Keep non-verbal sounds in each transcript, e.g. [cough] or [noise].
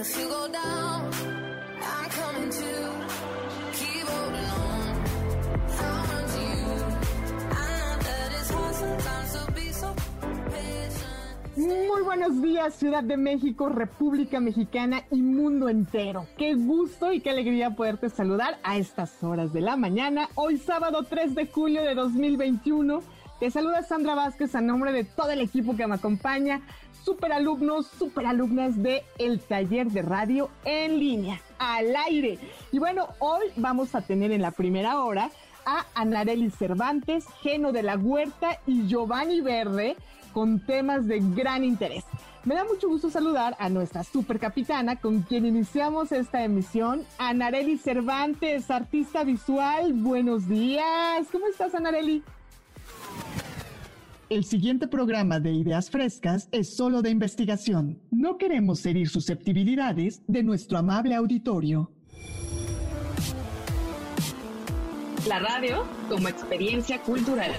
If you go down, I'm coming to keep holding on. To be. Muy buenos días, Ciudad de México, República Mexicana y mundo entero. Qué gusto y qué alegría poderte saludar a estas horas de la mañana, hoy sábado 3 de julio de 2021. Te saluda Sandra Vázquez a nombre de todo el equipo que me acompaña, super alumnos, super alumnas de el taller de radio en línea, al aire. Y bueno, hoy vamos a tener en la primera hora a Anareli Cervantes, Geno de la Huerta y Giovanni Verde con temas de gran interés. Me da mucho gusto saludar a nuestra super capitana con quien iniciamos esta emisión, Anareli Cervantes, artista visual. Buenos días. ¿Cómo estás, Anareli? El siguiente programa de Ideas Frescas es solo de investigación. No queremos herir susceptibilidades de nuestro amable auditorio. La radio como experiencia cultural.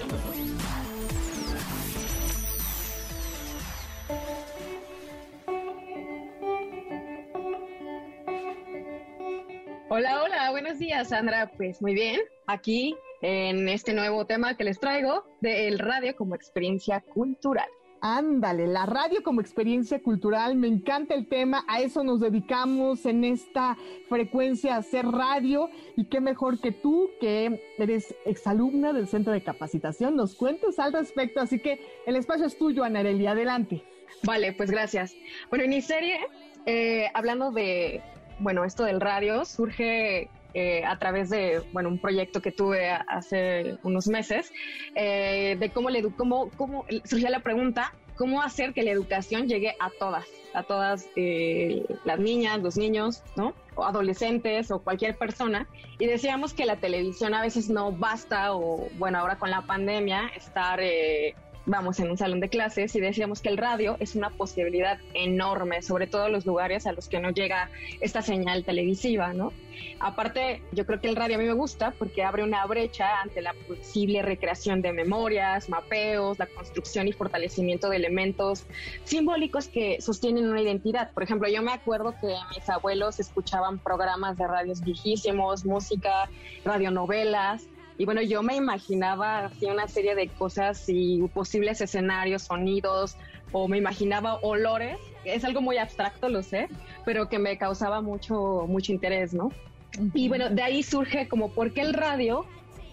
Hola, hola, buenos días, Sandra. Pues muy bien, aquí en este nuevo tema que les traigo del radio como experiencia cultural. Ándale, la radio como experiencia cultural, me encanta el tema, a eso nos dedicamos en esta frecuencia a hacer radio y qué mejor que tú, que eres exalumna del centro de capacitación, nos cuentes al respecto, así que el espacio es tuyo, Anareli, adelante. Vale, pues gracias. Bueno, en mi serie, eh, hablando de, bueno, esto del radio, surge eh, a través de bueno un proyecto que tuve hace unos meses eh, de cómo le cómo, cómo surgía la pregunta cómo hacer que la educación llegue a todas a todas eh, las niñas los niños no o adolescentes o cualquier persona. Y decíamos que la televisión a veces no basta o bueno ahora con la pandemia estar vamos en un salón de clases y decíamos que el radio es una posibilidad enorme, sobre todo los lugares a los que no llega esta señal televisiva, ¿no? Aparte, yo creo que el radio a mí me gusta porque abre una brecha ante la posible recreación de memorias, mapeos, la construcción y fortalecimiento de elementos simbólicos que sostienen una identidad. Por ejemplo, yo me acuerdo que mis abuelos escuchaban programas de radios viejísimos, música, radionovelas, y bueno, yo me imaginaba así una serie de cosas y posibles escenarios, sonidos, o me imaginaba olores. Es algo muy abstracto, lo sé, pero que me causaba mucho, mucho interés, ¿no? Y bueno, de ahí surge como, ¿por qué el radio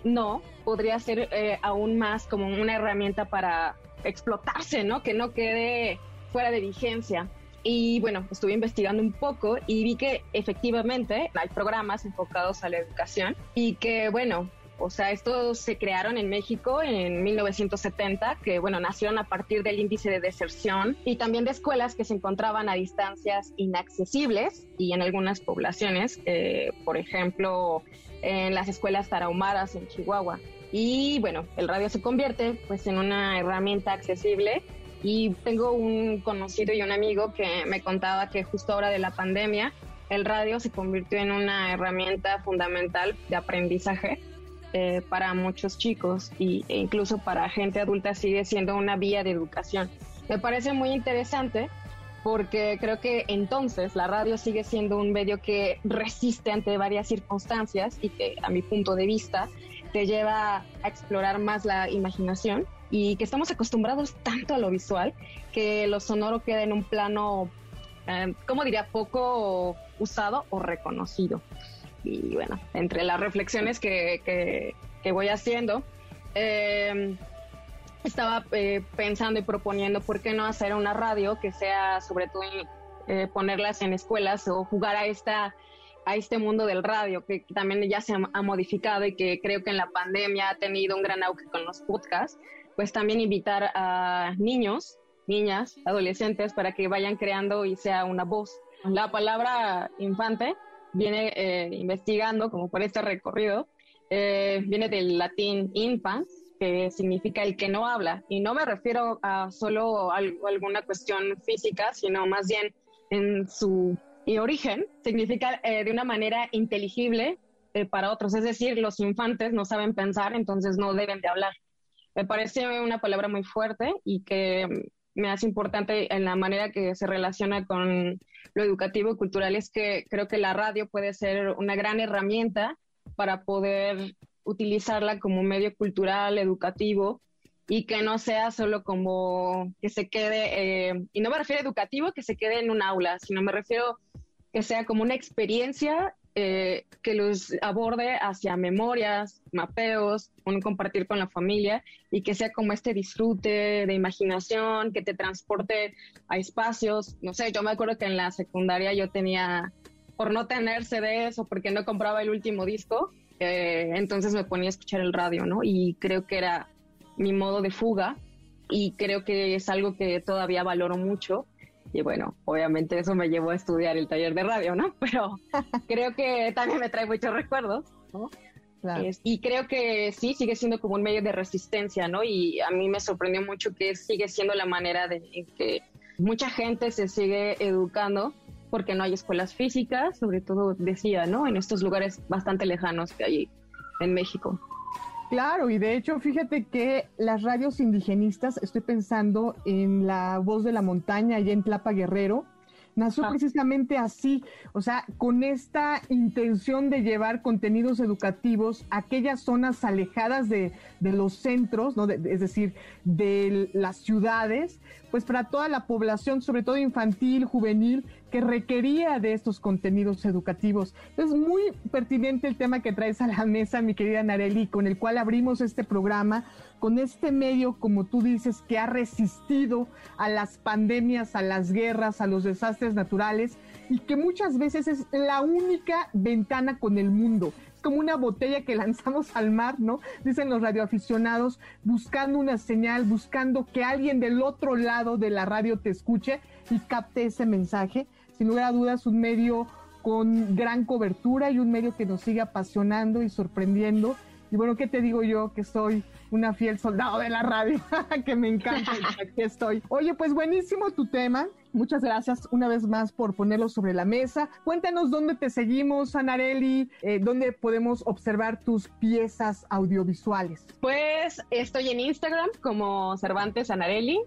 no podría ser eh, aún más como una herramienta para explotarse, ¿no? Que no quede fuera de vigencia. Y bueno, estuve investigando un poco y vi que efectivamente hay programas enfocados a la educación y que bueno, o sea, estos se crearon en México en 1970, que bueno, nacieron a partir del índice de deserción y también de escuelas que se encontraban a distancias inaccesibles y en algunas poblaciones, eh, por ejemplo, en las escuelas tarahumaras en Chihuahua. Y bueno, el radio se convierte pues en una herramienta accesible y tengo un conocido y un amigo que me contaba que justo ahora de la pandemia el radio se convirtió en una herramienta fundamental de aprendizaje eh, para muchos chicos y, e incluso para gente adulta sigue siendo una vía de educación. Me parece muy interesante porque creo que entonces la radio sigue siendo un medio que resiste ante varias circunstancias y que a mi punto de vista te lleva a explorar más la imaginación y que estamos acostumbrados tanto a lo visual que lo sonoro queda en un plano, eh, como diría, poco usado o reconocido y bueno, entre las reflexiones que, voy haciendo, em, estaba eh, pensando y proponiendo por qué no hacer una radio que sea sobre todo eh, ponerlas en escuelas o jugar a esta a este mundo del radio que también ya se ha, modificado y que creo que en la pandemia ha tenido un gran auge con los podcasts, pues también invitar a niños, niñas, adolescentes para que vayan creando y sea una voz. La palabra infante viene eh, investigando, como por este recorrido, eh, viene del latín infans, que significa el que no habla. Y no me refiero a solo a alguna cuestión física, sino más bien en su origen, significa eh, de una manera inteligible para otros. Es decir, los infantes no saben pensar, entonces no deben de hablar. Me parece una palabra muy fuerte y que me hace importante en la manera que se relaciona con lo educativo y cultural es que creo que la radio puede ser una gran herramienta para poder utilizarla como medio cultural, educativo y que no sea solo como que se quede, eh, y no me refiero a educativo, que se quede en un aula, sino me refiero que sea como una experiencia eh, que los aborde hacia memorias, mapeos, un compartir con la familia y que sea como este disfrute de imaginación, que te transporte a espacios. No sé, yo me acuerdo que en la secundaria yo tenía, por no tener CDs o porque no compraba el último disco, eh, entonces me ponía a escuchar el radio, ¿no? Y creo que era mi modo de fuga y creo que es algo que todavía valoro mucho y bueno, obviamente eso me llevó a estudiar el taller de radio, ¿no? [laughs] Pero creo que también me trae muchos recuerdos, ¿no? y creo que sí, sigue siendo como un medio de resistencia, ¿no? Y a mí me sorprendió mucho que sigue siendo la manera de que mucha gente se sigue educando porque no hay escuelas físicas, sobre todo decía, ¿no? En estos lugares bastante lejanos que hay en México. Claro, y de hecho, fíjate que las radios indigenistas, estoy pensando en la voz de la montaña allá en Tlapa Guerrero, nació ah. precisamente así, o sea, con esta intención de llevar contenidos educativos a aquellas zonas alejadas de, los centros, ¿no? es decir, de las ciudades, pues para toda la población, sobre todo infantil, juvenil, que requería de estos contenidos educativos. Es muy pertinente el tema que traes a la mesa, mi querida Nareli, con el cual abrimos este programa, con este medio, como tú dices, que ha resistido a las pandemias, a las guerras, a los desastres naturales y que muchas veces es la única ventana con el mundo. Es como una botella que [laughs] lanzamos al mar, ¿no? Dicen los radioaficionados, buscando una señal, buscando que alguien del otro lado de la radio te escuche y capte ese mensaje. Sin lugar a dudas, un medio con gran cobertura y un medio que nos sigue apasionando y sorprendiendo. Y bueno, ¿qué te digo yo? Que soy una fiel soldado de la radio, [laughs] que me encanta y aquí [laughs] estoy. Oye, pues buenísimo tu tema. Muchas gracias una vez más por ponerlo sobre la mesa. Cuéntanos dónde te seguimos, Anareli, eh, dónde podemos observar tus piezas audiovisuales. Pues estoy en Instagram como Cervantes Anareli,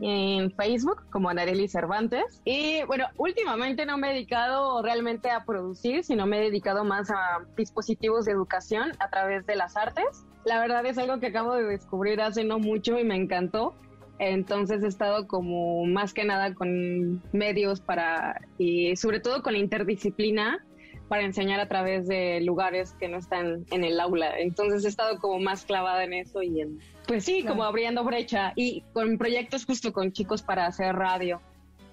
en Facebook como Anareli Cervantes. Y bueno, últimamente no me he dedicado realmente a producir, sino me he dedicado más a dispositivos de educación a través de las artes. La verdad es algo que acabo de descubrir hace no mucho y me encantó. Entonces he estado como más que nada con medios para, y sobre todo con la interdisciplina para enseñar a través de lugares que no están en el aula. Entonces he estado como más clavada en eso y en, pues sí, como abriendo brecha y con proyectos justo con chicos para hacer radio.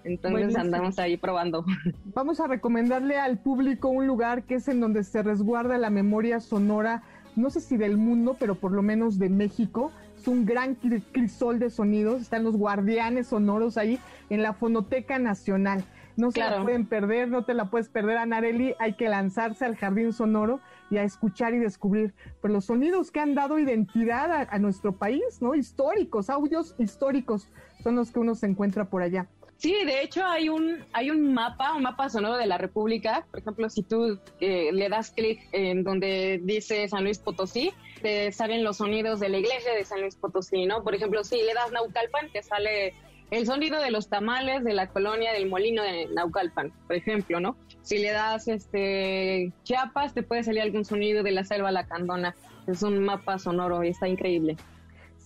Entonces andamos ahí probando. Vamos a recomendarle al público un lugar que es en donde se resguarda la memoria sonora, no sé si del mundo, pero por lo menos de México un gran crisol de sonidos, están los guardianes sonoros ahí en la Fonoteca Nacional. No se la pueden perder, no te la puedes perder, Anareli. Hay que lanzarse al jardín sonoro y a escuchar y descubrir pues, los sonidos que han dado identidad a, nuestro país, ¿no? Históricos, audios históricos son los que uno se encuentra por allá. Sí, de hecho hay un hay un mapa, un mapa sonoro de la República. Por ejemplo, si tú eh, le das clic en donde dice San Luis Potosí, te salen los sonidos de la iglesia de San Luis Potosí, ¿no? Por ejemplo, si le das Naucalpan, te sale el sonido de los tamales de la colonia del molino de Naucalpan, por ejemplo, ¿no? Si le das este Chiapas, te puede salir algún sonido de la selva lacandona. Es un mapa sonoro y está increíble.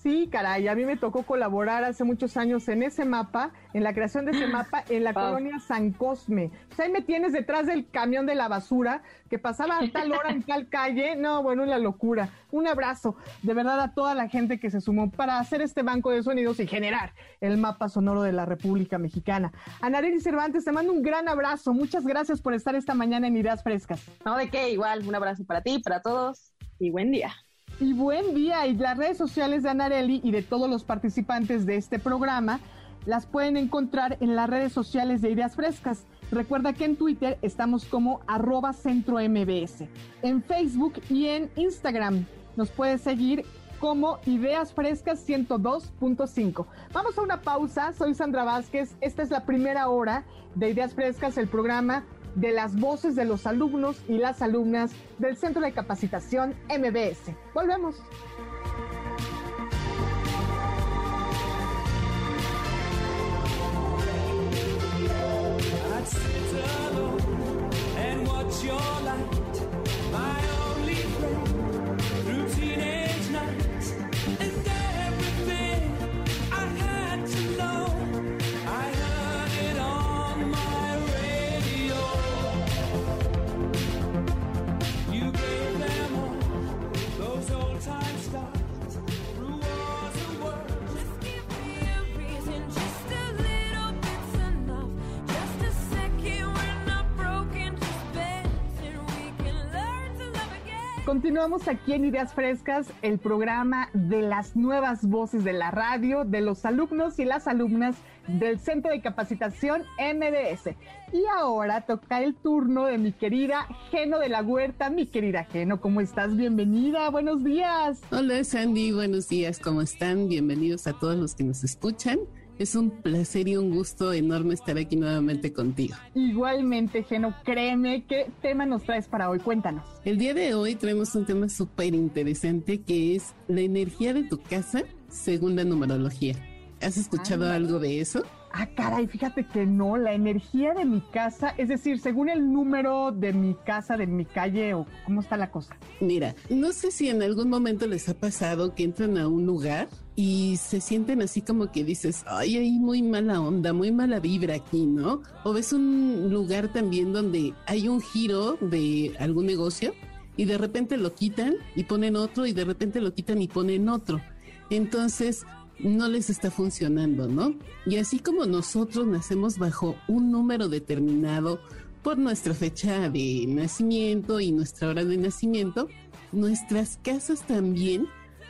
Sí, caray, a mí me tocó colaborar hace muchos años en ese mapa, en la creación de ese [clears throat] mapa en la colonia San Cosme. O sea, ahí me tienes detrás del camión de la basura que pasaba a tal hora en tal calle. No, bueno, la locura. Un abrazo de verdad a toda la gente que se sumó para hacer este banco de sonidos y generar el mapa sonoro de la República Mexicana. Anareli Cervantes, te mando un gran abrazo. Muchas gracias por estar esta mañana en Ideas Frescas. No, de qué, igual, un abrazo para ti, para todos y buen día y buen día. Y las redes sociales de Anareli y de todos los participantes de este programa las pueden encontrar en las redes sociales de Ideas Frescas. Recuerda que en Twitter estamos como arroba centro MBS. En Facebook y en Instagram nos puedes seguir como Ideas Frescas 102.5. Vamos a una pausa, soy Sandra Vázquez, esta es la primera hora de Ideas Frescas, el programa de las voces de los alumnos y las alumnas del Centro de Capacitación MBS. Volvemos. Continuamos aquí en Ideas Frescas, el programa de las nuevas voces de la radio, de los alumnos y las alumnas del Centro de Capacitación MDS. Y ahora toca el turno de mi querida Geno de la Huerta. Mi querida Geno, ¿cómo estás? Bienvenida, buenos días. Hola Sandy, buenos días, ¿cómo están? Bienvenidos a todos los que nos escuchan. Es un placer y un gusto enorme estar aquí nuevamente contigo. Igualmente, Geno, créeme, ¿qué tema nos traes para hoy? Cuéntanos. El día de hoy traemos un tema súper interesante que es la energía de tu casa según la numerología. ¿Has escuchado algo de eso? Ah, caray, fíjate que no, la energía de mi casa, es decir, según el número de mi casa, de mi calle o cómo está la cosa. Mira, no sé si en algún momento les ha pasado que entran a un lugar y se sienten así como que dices, ay, hay muy mala onda, muy mala vibra aquí, ¿no? O ves un lugar también donde hay un giro de algún negocio y de repente lo quitan y ponen otro y de repente lo quitan y ponen otro. Entonces, no les está funcionando, ¿no? Y así como nosotros nacemos bajo un número determinado por nuestra fecha de nacimiento y nuestra hora de nacimiento, nuestras casas también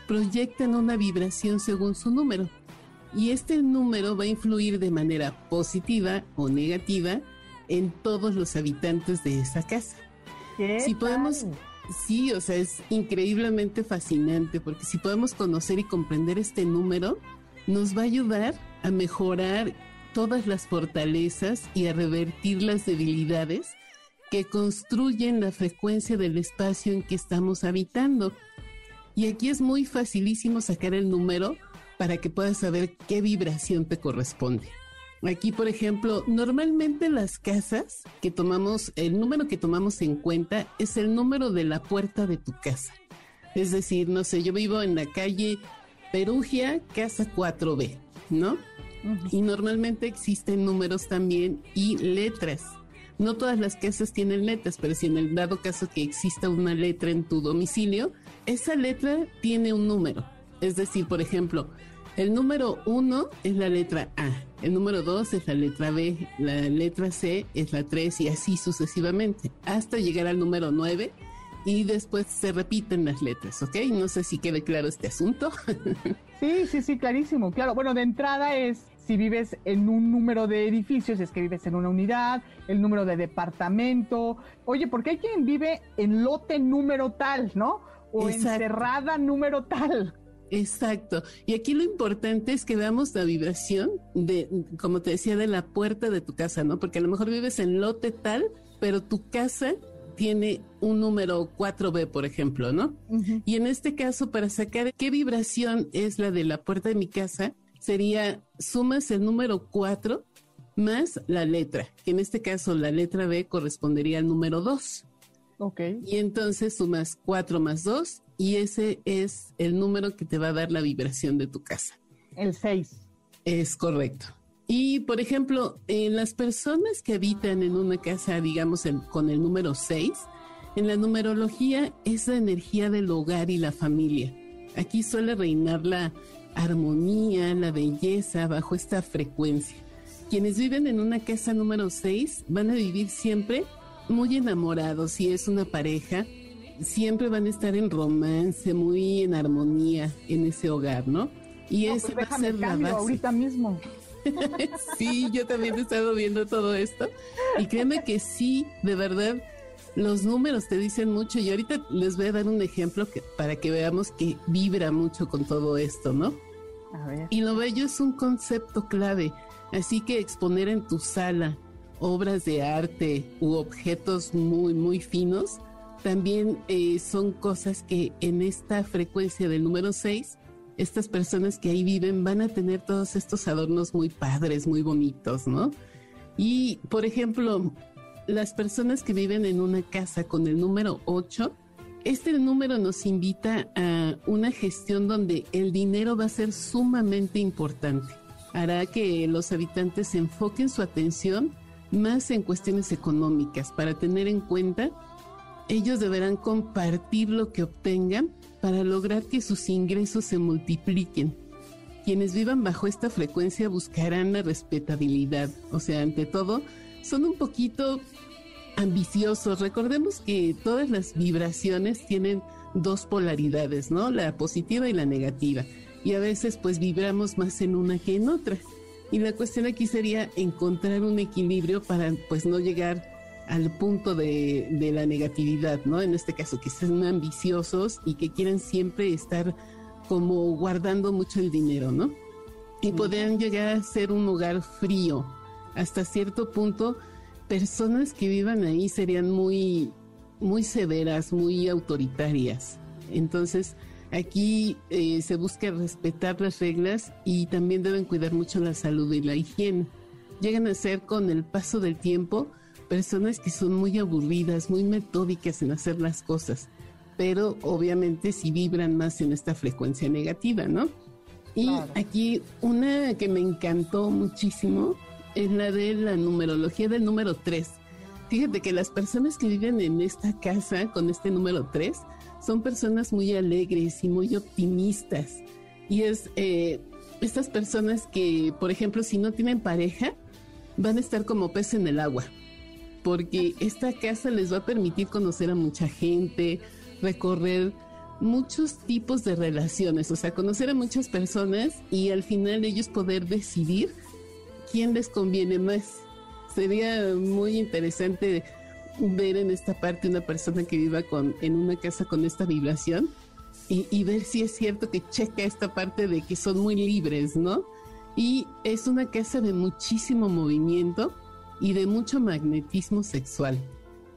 proyectan una vibración según su número. Y este número va a influir de manera positiva o negativa en todos los habitantes de esa casa. si podemos Sí, o sea, es increíblemente fascinante porque si podemos conocer y comprender este número, nos va a ayudar a mejorar todas las fortalezas y a revertir las debilidades que construyen la frecuencia del espacio en que estamos habitando. Y aquí es muy facilísimo sacar el número para que puedas saber qué vibración te corresponde. Aquí, por ejemplo, normalmente las casas que tomamos, el número que tomamos en cuenta es el número de la puerta de tu casa. Es decir, no sé, yo vivo en la calle Perugia, casa 4B, ¿no? Y normalmente existen números también y letras. No todas las casas tienen letras, pero si en el dado caso que exista una letra en tu domicilio, esa letra tiene un número. Es decir, por ejemplo, el número uno es la letra A, el número dos es la letra B, la letra C es la 3 y así sucesivamente, hasta llegar al número 9 y después se repiten las letras, ¿ok? No sé si quede claro este asunto. [laughs] sí, sí, sí, clarísimo, claro. Bueno, de entrada es si vives en un número de edificios, es que vives en una unidad, el número de departamento. Oye, porque hay quien vive en lote número tal, ¿no? O en cerrada número tal. Exacto. Y aquí lo importante es que veamos la vibración de, como te decía, de la puerta de tu casa, ¿no? Porque a lo mejor vives en lote tal, pero tu casa tiene un número 4B, por ejemplo, ¿no? Y en este caso, para sacar qué vibración es la de la puerta de mi casa, sería sumas el número 4 más la letra, que en este caso la letra B correspondería al número 2. Ok. Y entonces sumas 4 más 2 y ese es el número que te va a dar la vibración de tu casa. El 6. Es correcto. Y, por ejemplo, en las personas que habitan en una casa, digamos, con el número 6, en la numerología es la energía del hogar y la familia. Aquí suele reinar la armonía, la belleza bajo esta frecuencia. Quienes viven en una casa número 6 van a vivir siempre muy enamorados si es una pareja siempre van a estar en romance, muy en armonía en ese hogar, ¿no? Y eso pues va a ser la base. ahorita mismo. [laughs] sí, yo también he estado viendo todo esto y créeme que sí, de verdad, los números te dicen mucho y ahorita les voy a dar un ejemplo que, para que veamos que vibra mucho con todo esto, ¿no? A ver. Y lo bello es un concepto clave, así que exponer en tu sala obras de arte u objetos muy, muy finos, también eh, son cosas que en esta frecuencia del número 6 estas personas que ahí viven van a tener todos estos adornos muy padres, muy bonitos, ¿no? Y, por ejemplo, las personas que viven en una casa con el número 8, este número nos invita a una gestión donde el dinero va a ser sumamente importante. Hará que los habitantes enfoquen su atención más en cuestiones económicas para tener en cuenta ellos deberán compartir lo que obtengan para lograr que sus ingresos se multipliquen. Quienes vivan bajo esta frecuencia buscarán la respetabilidad, o sea, ante todo, son un poquito ambiciosos. Recordemos que todas las vibraciones tienen dos polaridades, ¿no? La positiva y la negativa. Y a veces pues vibramos más en una que en otra. Y la cuestión aquí sería encontrar un equilibrio para pues no llegar al punto de, la negatividad, ¿no? En este caso, que sean ambiciosos y que quieran siempre estar como guardando mucho el dinero, ¿no? Y podrían llegar a ser un lugar frío. Hasta cierto punto, personas que vivan ahí serían muy, muy severas, muy autoritarias. Entonces, aquí eh, se busca respetar las reglas y también deben cuidar mucho la salud y la higiene. Llegan a ser con el paso del tiempo personas que son muy aburridas, muy metódicas en hacer las cosas, pero obviamente si vibran más en esta frecuencia negativa, ¿no? Y aquí una que me encantó muchísimo es la de la numerología del número 3. Fíjate que las personas que viven en esta casa con este número 3 son personas muy alegres y muy optimistas. Y es eh, estas personas que, por ejemplo, si no tienen pareja, van a estar como pez en el agua porque esta casa les va a permitir conocer a mucha gente, recorrer muchos tipos de relaciones, o sea, conocer a muchas personas y al final ellos poder decidir quién les conviene más. Sería muy interesante ver en esta parte una persona que viva con, en una casa con esta vibración y, y ver si es cierto que checa esta parte de que son muy libres, ¿no? Y es una casa de muchísimo movimiento y de mucho magnetismo sexual.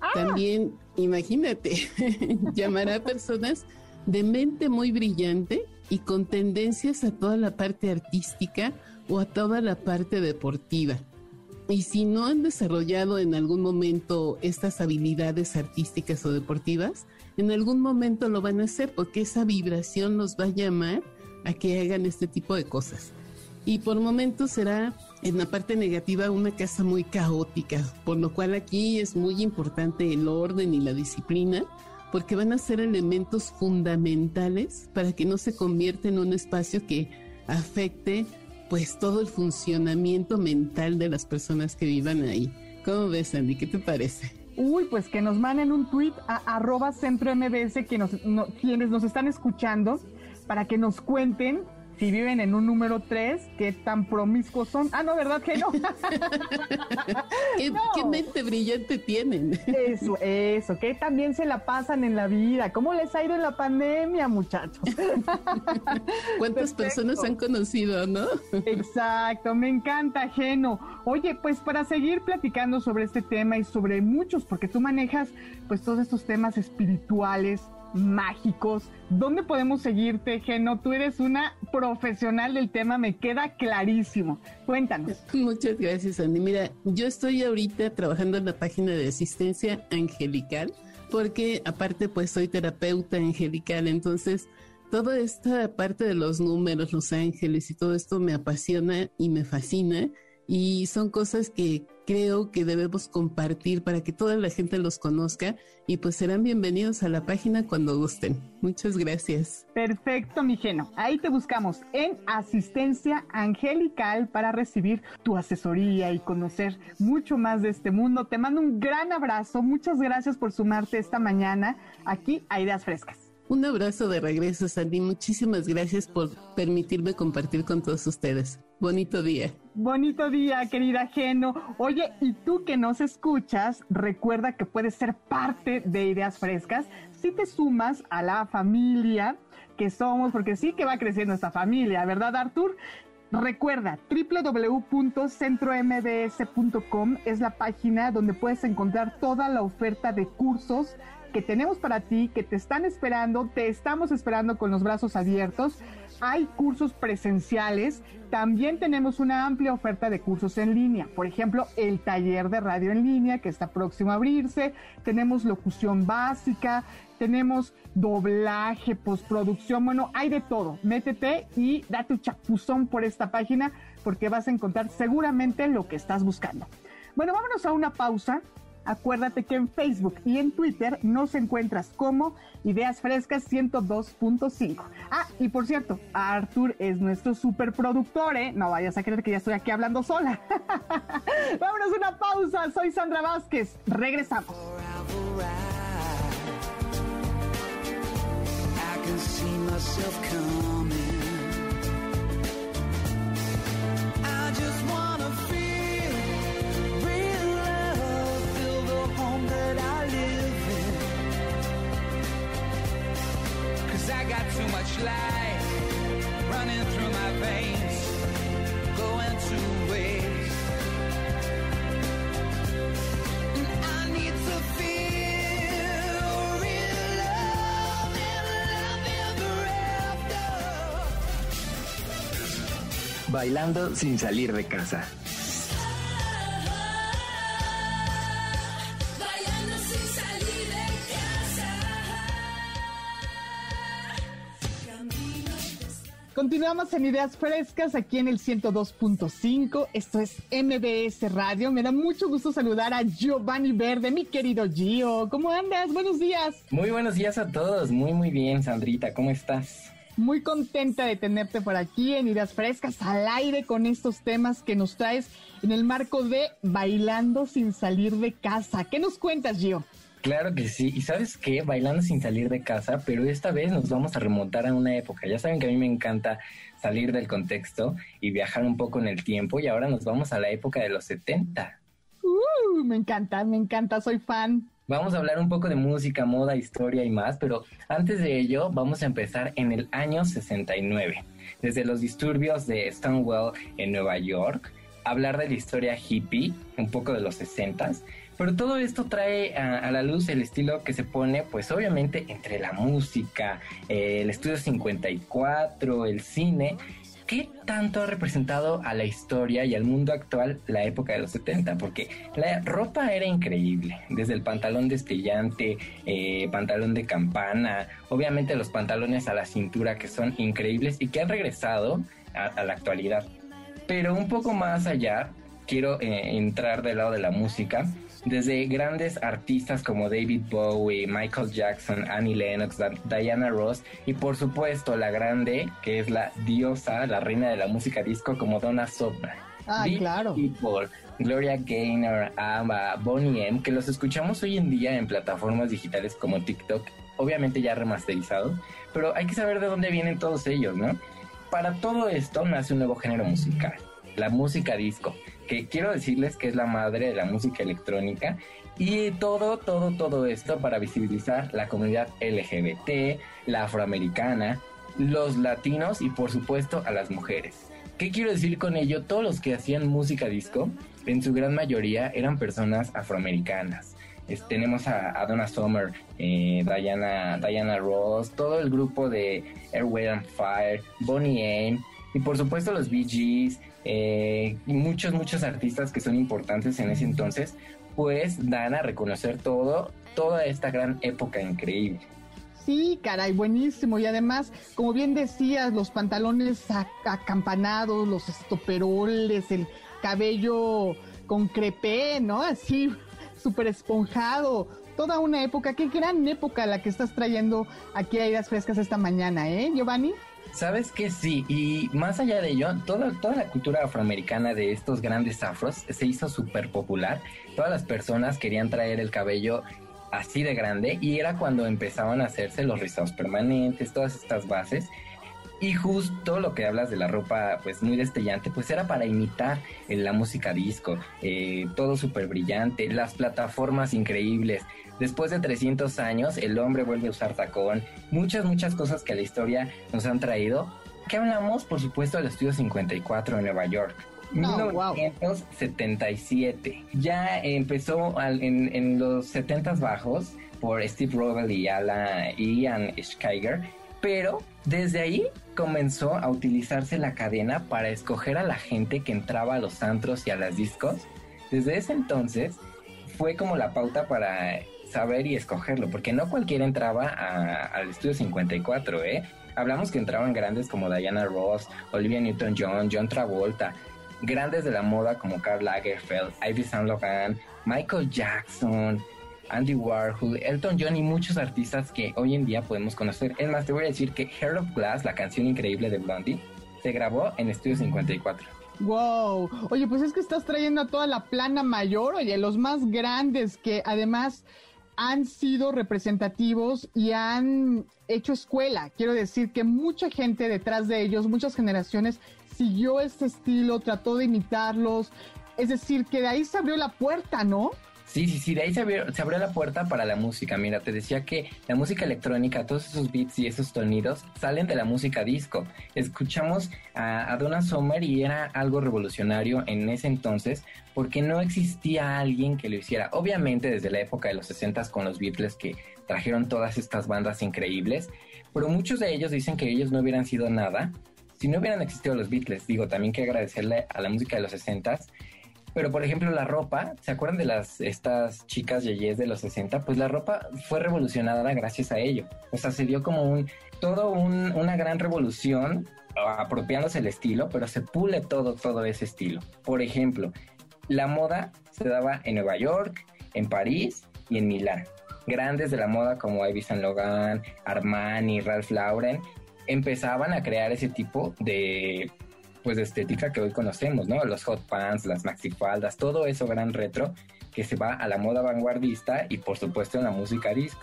Ah. También, imagínate, [laughs] llamará a personas de mente muy brillante y con tendencias a toda la parte artística o a toda la parte deportiva. Y si no han desarrollado en algún momento estas habilidades artísticas o deportivas, en algún momento lo van a hacer porque esa vibración los va a llamar a que hagan este tipo de cosas. Y por momentos será en la parte negativa una casa muy caótica, por lo cual aquí es muy importante el orden y la disciplina, porque van a ser elementos fundamentales para que no se convierta en un espacio que afecte pues todo el funcionamiento mental de las personas que vivan ahí. ¿Cómo ves, Andy? ¿Qué te parece? Uy, pues que nos manden un tweet a arroba centro MBS que nos, quienes nos están escuchando para que nos cuenten si viven en un número 3, ¿qué tan promiscuos son? Ah, no, ¿verdad que no? [laughs] ¿Qué, mente brillante tienen? Eso, eso, que también se la pasan en la vida. ¿Cómo les ha ido en la pandemia, muchachos? [laughs] ¿Cuántas personas han conocido, no? Exacto, me encanta, Geno. Oye, pues para seguir platicando sobre este tema y sobre muchos, porque tú manejas pues todos estos temas espirituales, mágicos. ¿Dónde podemos seguirte, Geno? Tú eres una profesional del tema, me queda clarísimo. Cuéntanos. Muchas gracias, Andy. Mira, yo estoy ahorita trabajando en la página de asistencia angelical, porque aparte pues soy terapeuta angelical, entonces toda esta parte de los números, los ángeles y todo esto me apasiona y me fascina y son cosas que creo que debemos compartir para que toda la gente los conozca y pues serán bienvenidos a la página cuando gusten. Muchas gracias. Perfecto, mi Geno. Ahí te buscamos en Asistencia Angelical para recibir tu asesoría y conocer mucho más de este mundo. Te mando un gran abrazo. Muchas gracias por sumarte esta mañana aquí a Ideas Frescas. Un abrazo de regreso, Sandy. Muchísimas gracias por permitirme compartir con todos ustedes. Bonito día. Bonito día, querida Geno. Oye, y tú que nos escuchas, recuerda que puedes ser parte de Ideas Frescas si te sumas a la familia que somos, porque sí que va creciendo esta familia, ¿verdad, Artur? Recuerda, www.centrombs.com es la página donde puedes encontrar toda la oferta de cursos que tenemos para ti, que te están esperando, te estamos esperando con los brazos abiertos. Hay cursos presenciales, también tenemos una amplia oferta de cursos en línea. Por ejemplo, el taller de radio en línea que está próximo a abrirse, tenemos locución básica, tenemos doblaje, postproducción, bueno, hay de todo. Métete y date un chapuzón por esta página porque vas a encontrar seguramente lo que estás buscando. Bueno, vámonos a una pausa. Acuérdate que en Facebook y en Twitter nos encuentras como Ideas Frescas 102.5. Ah, y por cierto, Arthur es nuestro superproductor, ¿eh? No vayas a creer que ya estoy aquí hablando sola. [laughs] Vámonos una pausa. Soy Sandra Vázquez. Regresamos. I home that I live in. Cause I got too much life running through my veins, going to waste. And I need to feel real love and love ever after. Bailando sin salir de casa. Continuamos en Ideas Frescas aquí en el 102.5. Esto es MBS Radio. Me da mucho gusto saludar a Giovanni Verde, mi querido Gio. ¿Cómo andas? Buenos días. Muy buenos días a todos. Muy, muy bien, Sandrita. ¿Cómo estás? Muy contenta de tenerte por aquí en Ideas Frescas al aire con estos temas que nos traes en el marco de Bailando sin salir de casa. ¿Qué nos cuentas, Gio? Claro que sí. ¿Y sabes qué? Bailando sin salir de casa, pero esta vez nos vamos a remontar a una época. Ya saben que a mí me encanta salir del contexto y viajar un poco en el tiempo y ahora nos vamos a la época de los 70. Uh, me encanta, me encanta, soy fan. Vamos a hablar un poco de música, moda, historia y más, pero antes de ello vamos a empezar en el año 69. Desde los disturbios de Stonewall en Nueva York, hablar de la historia hippie, un poco de los 60s, pero todo esto trae a, la luz el estilo que se pone, pues obviamente entre la música, eh, el estudio 54, el cine. ¿Qué tanto ha representado a la historia y al mundo actual la época de los 70? Porque la ropa era increíble, desde el pantalón destellante, eh, pantalón de campana, obviamente los pantalones a la cintura que son increíbles y que han regresado a, a la actualidad. Pero un poco más allá, quiero eh, entrar del lado de la música. Desde grandes artistas como David Bowie, Michael Jackson, Annie Lennox, Diana Ross y por supuesto la grande que es la diosa, la reina de la música disco como Donna Summer. Ay, Beat claro. People, Gloria Gaynor, ABBA, Bonnie M, que los escuchamos hoy en día en plataformas digitales como TikTok, obviamente ya remasterizado, pero hay que saber de dónde vienen todos ellos, ¿no? Para todo esto nace un nuevo género musical, la música disco, que quiero decirles que es la madre de la música electrónica y todo, todo, todo esto para visibilizar la comunidad LGBT, la afroamericana, los latinos y por supuesto a las mujeres. ¿Qué quiero decir con ello? Todos los que hacían música disco, en su gran mayoría eran personas afroamericanas. Es- tenemos a, Donna Summer, eh, Diana, Diana Ross, todo el grupo de Air, Wind and Fire, Bonnie M, y por supuesto los Bee Gees, eh, y muchos, muchos artistas que son importantes en ese entonces, pues dan a reconocer todo, toda esta gran época increíble. Sí, caray, buenísimo. Y además, como bien decías, los pantalones acampanados, los estoperoles, el cabello con crepé, ¿no? Así, súper esponjado. Toda una época, qué gran época la que estás trayendo aquí a Ideas Frescas esta mañana, ¿eh, Giovanni? Sabes que sí, y más allá de ello, toda, toda la cultura afroamericana de estos grandes afros se hizo súper popular. Todas las personas querían traer el cabello así de grande y era cuando empezaban a hacerse los rizados permanentes, todas estas bases. Y justo lo que hablas de la ropa, pues muy destellante, pues era para imitar la música disco, eh, todo súper brillante, las plataformas increíbles. Después de 300 años, el hombre vuelve a usar tacón, muchas, muchas cosas que la historia nos han traído. ¿Qué hablamos? Por supuesto, del Estudio 54 en Nueva York. Wow. 1977. Ya empezó al- en, en los 70 bajos por Steve Rovel y Alan, Ian Schreiber, pero desde ahí comenzó a utilizarse la cadena para escoger a la gente que entraba a los antros y a las discos. Desde ese entonces fue como la pauta para saber y escogerlo, porque no cualquiera entraba a- al estudio 54, ¿eh? Hablamos que entraban grandes como Diana Ross, Olivia Newton-John, John Travolta, grandes de la moda como Karl Lagerfeld, Ivy Saint Laurent, Michael Jackson, Andy Warhol, Elton John y muchos artistas que hoy en día podemos conocer. Es más, te voy a decir que Heart of Glass, la canción increíble de Blondie, se grabó en Estudio 54. Wow. Oye, pues es que estás trayendo a toda la plana mayor, oye, los más grandes que además han sido representativos y han hecho escuela. Quiero decir que mucha gente detrás de ellos, muchas generaciones, siguió este estilo, trató de imitarlos. Es decir, que de ahí se abrió la puerta, ¿no? Sí, sí, sí, de ahí se abrió, se abrió la puerta para la música. Mira, te decía que la música electrónica, todos esos beats y esos sonidos salen de la música disco. Escuchamos a, a Donna Summer y era algo revolucionario en ese entonces porque no existía alguien que lo hiciera. Obviamente desde la época de los 60 con los Beatles que trajeron todas estas bandas increíbles, pero muchos de ellos dicen que ellos no hubieran sido nada si no hubieran existido los Beatles. Digo, también que agradecerle a la música de los 60 pero por ejemplo la ropa, ¿se acuerdan de las estas chicas yeyes de los 60? Pues la ropa fue revolucionada gracias a ello. O sea, se dio como un todo un- una gran revolución apropiándose el estilo, pero se pule todo todo ese estilo. Por ejemplo, la moda se daba en Nueva York, en París y en Milán. Grandes de la moda como Ivy Saint Laurent, Armani, Ralph Lauren empezaban a crear ese tipo de pues de estética que hoy conocemos, ¿no? Los hot pants, las maxifaldas, todo eso gran retro que se va a la moda vanguardista y por supuesto en la música disco.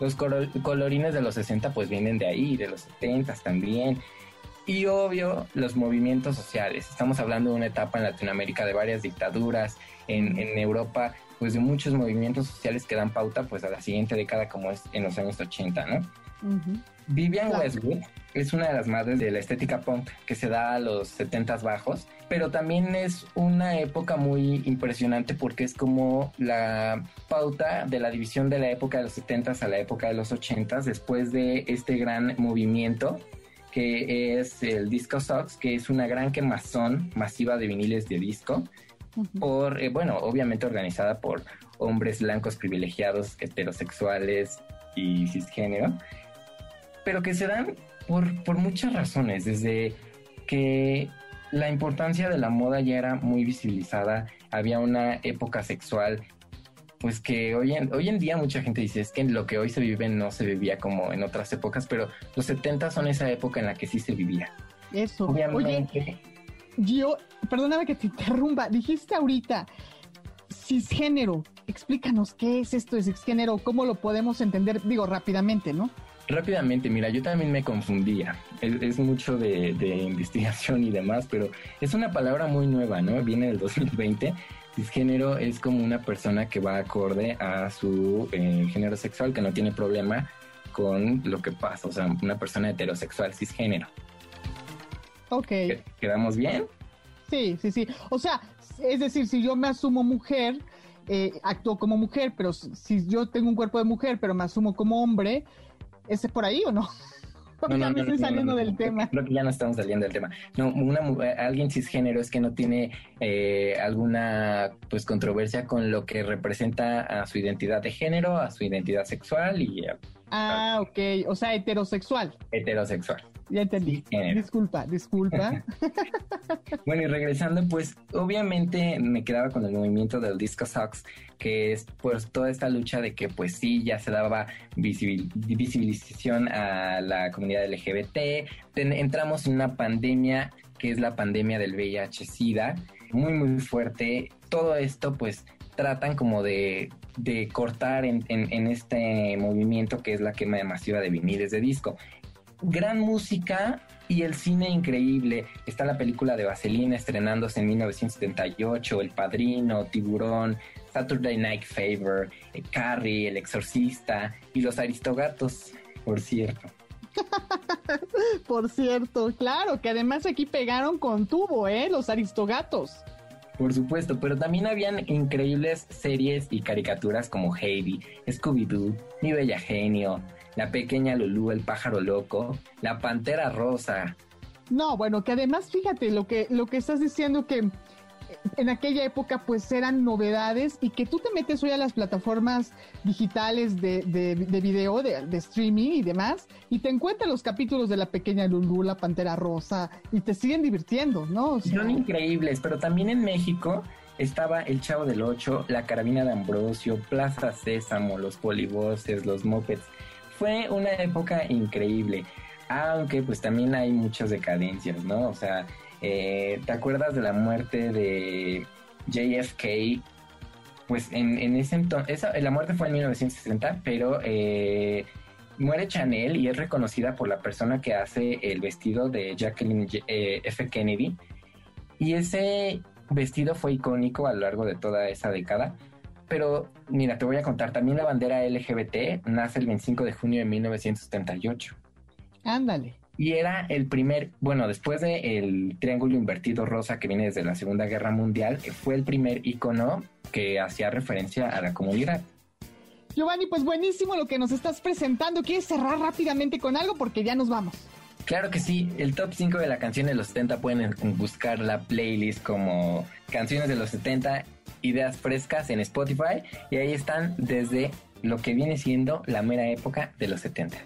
Los colo- colorines de los 60 pues vienen de ahí, de los 70 también. Y obvio, los movimientos sociales. Estamos hablando de una etapa en Latinoamérica de varias dictaduras, en, en Europa pues de muchos movimientos sociales que dan pauta pues a la siguiente década como es en los años 80, ¿no? Ujú. Vivian. Westwood es una de las madres de la estética punk que se da a los 70 bajos, pero también es una época muy impresionante porque es como la pauta de la división de la época de los 70 a la época de los 80 después de este gran movimiento que es el Disco Sox, que es una gran quemazón masiva de viniles de disco Ujú. por, eh, bueno, obviamente organizada por hombres blancos privilegiados, heterosexuales y cisgénero, pero que se dan por, por muchas razones, desde que la importancia de la moda ya era muy visibilizada, había una época sexual, pues que hoy en, hoy en día mucha gente dice, es que lo que hoy se vive no se vivía como en otras épocas, pero los 70 son esa época en la que sí se vivía. Eso. Oye, Obviamente, Gio, perdóname que te interrumpa. Dijiste ahorita cisgénero. Explícanos qué es esto de cisgénero, cómo lo podemos entender, digo, rápidamente, ¿no? Rápidamente, mira, yo también me confundía. Es, es mucho de, de [laughs] investigación y demás, pero es una palabra muy nueva, ¿no? Viene del 2020. Cisgénero es como una persona que va acorde a su eh, género sexual, que no tiene problema con lo que pasa, o sea, una persona heterosexual cisgénero. Ok. ¿Qued- ¿Quedamos bien? Sí, sí, sí. O sea, es decir, si yo me asumo mujer, eh, actúo como mujer, pero si- si yo tengo un cuerpo de mujer, pero me asumo como hombre, ¿ese por ahí o no? ya me estoy saliendo no, del no, tema. Creo que ya no estamos saliendo del tema. No, una eh, alguien cisgénero es que no tiene eh, alguna pues controversia con lo que representa a su identidad de género, a su identidad sexual y a- Ah, ok. O sea, heterosexual. heterosexual. Ya entendí. Cisgénero. Disculpa, disculpa. [laughs] Bueno, y regresando, pues obviamente me quedaba con el movimiento del Disco Sox, que es pues toda esta lucha de que pues sí, ya se daba visibil- visibilización a la comunidad LGBT, Ten- entramos en una pandemia que es la pandemia del VIH-Sida, muy muy fuerte, todo esto pues tratan como de, de cortar en, en- este movimiento que es la quema masiva de viniles de disco. Gran música y el cine increíble. Está la película de Vaselina estrenándose en 1978, El Padrino, Tiburón, Saturday Night Fever, Carrie, El Exorcista y Los Aristogatos, por cierto. [laughs] Por cierto, claro, que además aquí pegaron con tubo, ¿eh? Los aristogatos. Por supuesto, pero también habían increíbles series y caricaturas como Heidi, Scooby-Doo, Mi Bella Genio, La Pequeña Lulú, El Pájaro Loco, La Pantera Rosa. No, bueno, que además, fíjate, lo que, lo que estás diciendo que en aquella época pues eran novedades y que tú te metes hoy a las plataformas digitales de, de, de video, de, streaming y demás, y te encuentras los capítulos de La Pequeña Lulú, La Pantera Rosa, y te siguen divirtiendo, ¿no? Son increíbles, pero también en México estaba El Chavo del Ocho, La Carabina de Ambrosio, Plaza Sésamo, Los Polivoces, Los Mopeds. Fue una época increíble, aunque pues también hay muchas decadencias, ¿no? O sea, eh, ¿te acuerdas de la muerte de JFK? Pues en, en ese entonces, la muerte fue en 1960, pero eh, muere Chanel y es reconocida por la persona que hace el vestido de Jacqueline eh, F. Kennedy. Y ese vestido fue icónico a lo largo de toda esa década. Pero mira, te voy a contar, también la bandera LGBT nace el 25 de junio de 1978. ándale. Y era el primer, bueno, después del el triángulo invertido rosa que viene desde la Segunda Guerra Mundial, fue el primer icono que hacía referencia a la comunidad. Giovanni, pues buenísimo lo que nos estás presentando. ¿Quieres cerrar rápidamente con algo? Porque ya nos vamos. Claro que sí, el top 5 de la canción de los 70 pueden buscar la playlist como canciones de los 70, ideas frescas en Spotify y ahí están desde lo que viene siendo la mera época de los 70.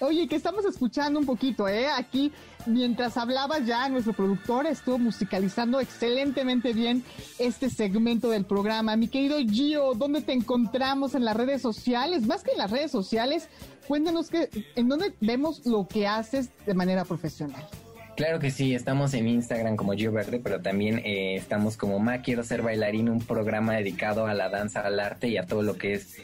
Oye, que estamos escuchando un poquito, ¿eh? Aquí, mientras hablaba ya, nuestro productor estuvo musicalizando excelentemente bien este segmento del programa. Mi querido Gio, ¿dónde te encontramos en las redes sociales? Más que en las redes sociales, cuéntanos que, en dónde vemos lo que haces de manera profesional. Claro que sí, estamos en Instagram como Gio Verde, pero también eh, estamos como Ma Quiero Ser Bailarín, un programa dedicado a la danza, al arte y a todo lo que es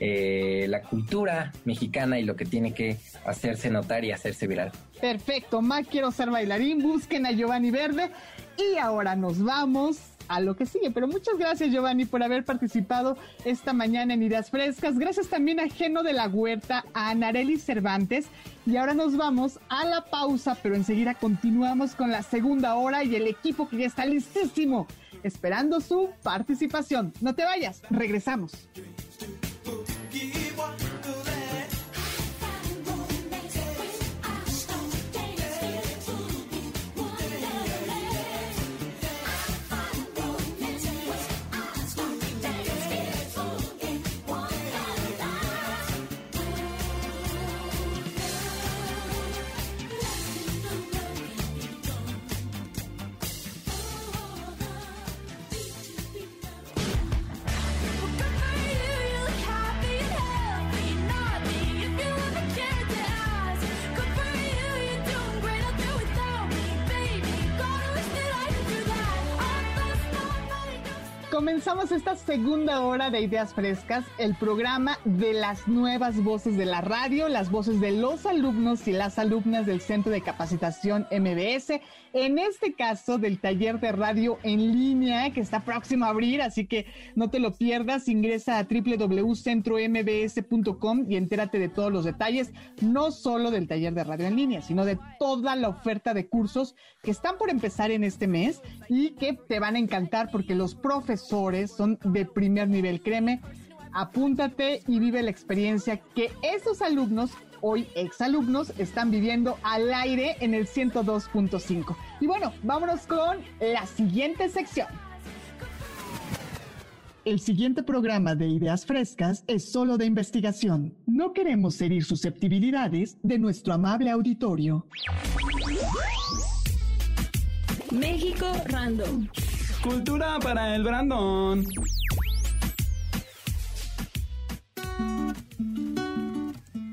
eh, la cultura mexicana y lo que tiene que hacerse notar y hacerse viral. Perfecto, más quiero ser bailarín, busquen a Giovanni Verde y ahora nos vamos a lo que sigue. Pero muchas gracias Giovanni por haber participado esta mañana en Ideas Frescas. Gracias también a Geno de la Huerta, a Anareli Cervantes. Y ahora nos vamos a la pausa, pero enseguida continuamos con la segunda hora y el equipo que ya está listísimo, esperando su participación. No te vayas, regresamos. Comenzamos esta segunda hora de Ideas Frescas, el programa de las nuevas voces de la radio, las voces de los alumnos y las alumnas del Centro de Capacitación MBS, en este caso del taller de radio en línea que está próximo a abrir, así que no te lo pierdas, ingresa a www.centrombs.com y entérate de todos los detalles, no solo del taller de radio en línea, sino de toda la oferta de cursos que están por empezar en este mes y que te van a encantar porque los profesores son de primer nivel, créeme. Apúntate y vive la experiencia que esos alumnos, hoy exalumnos, están viviendo al aire en el 102.5. Y bueno, vámonos con la siguiente sección. El siguiente programa de Ideas Frescas es solo de investigación. No queremos herir susceptibilidades de nuestro amable auditorio. México Random. Cultura para el Brandon.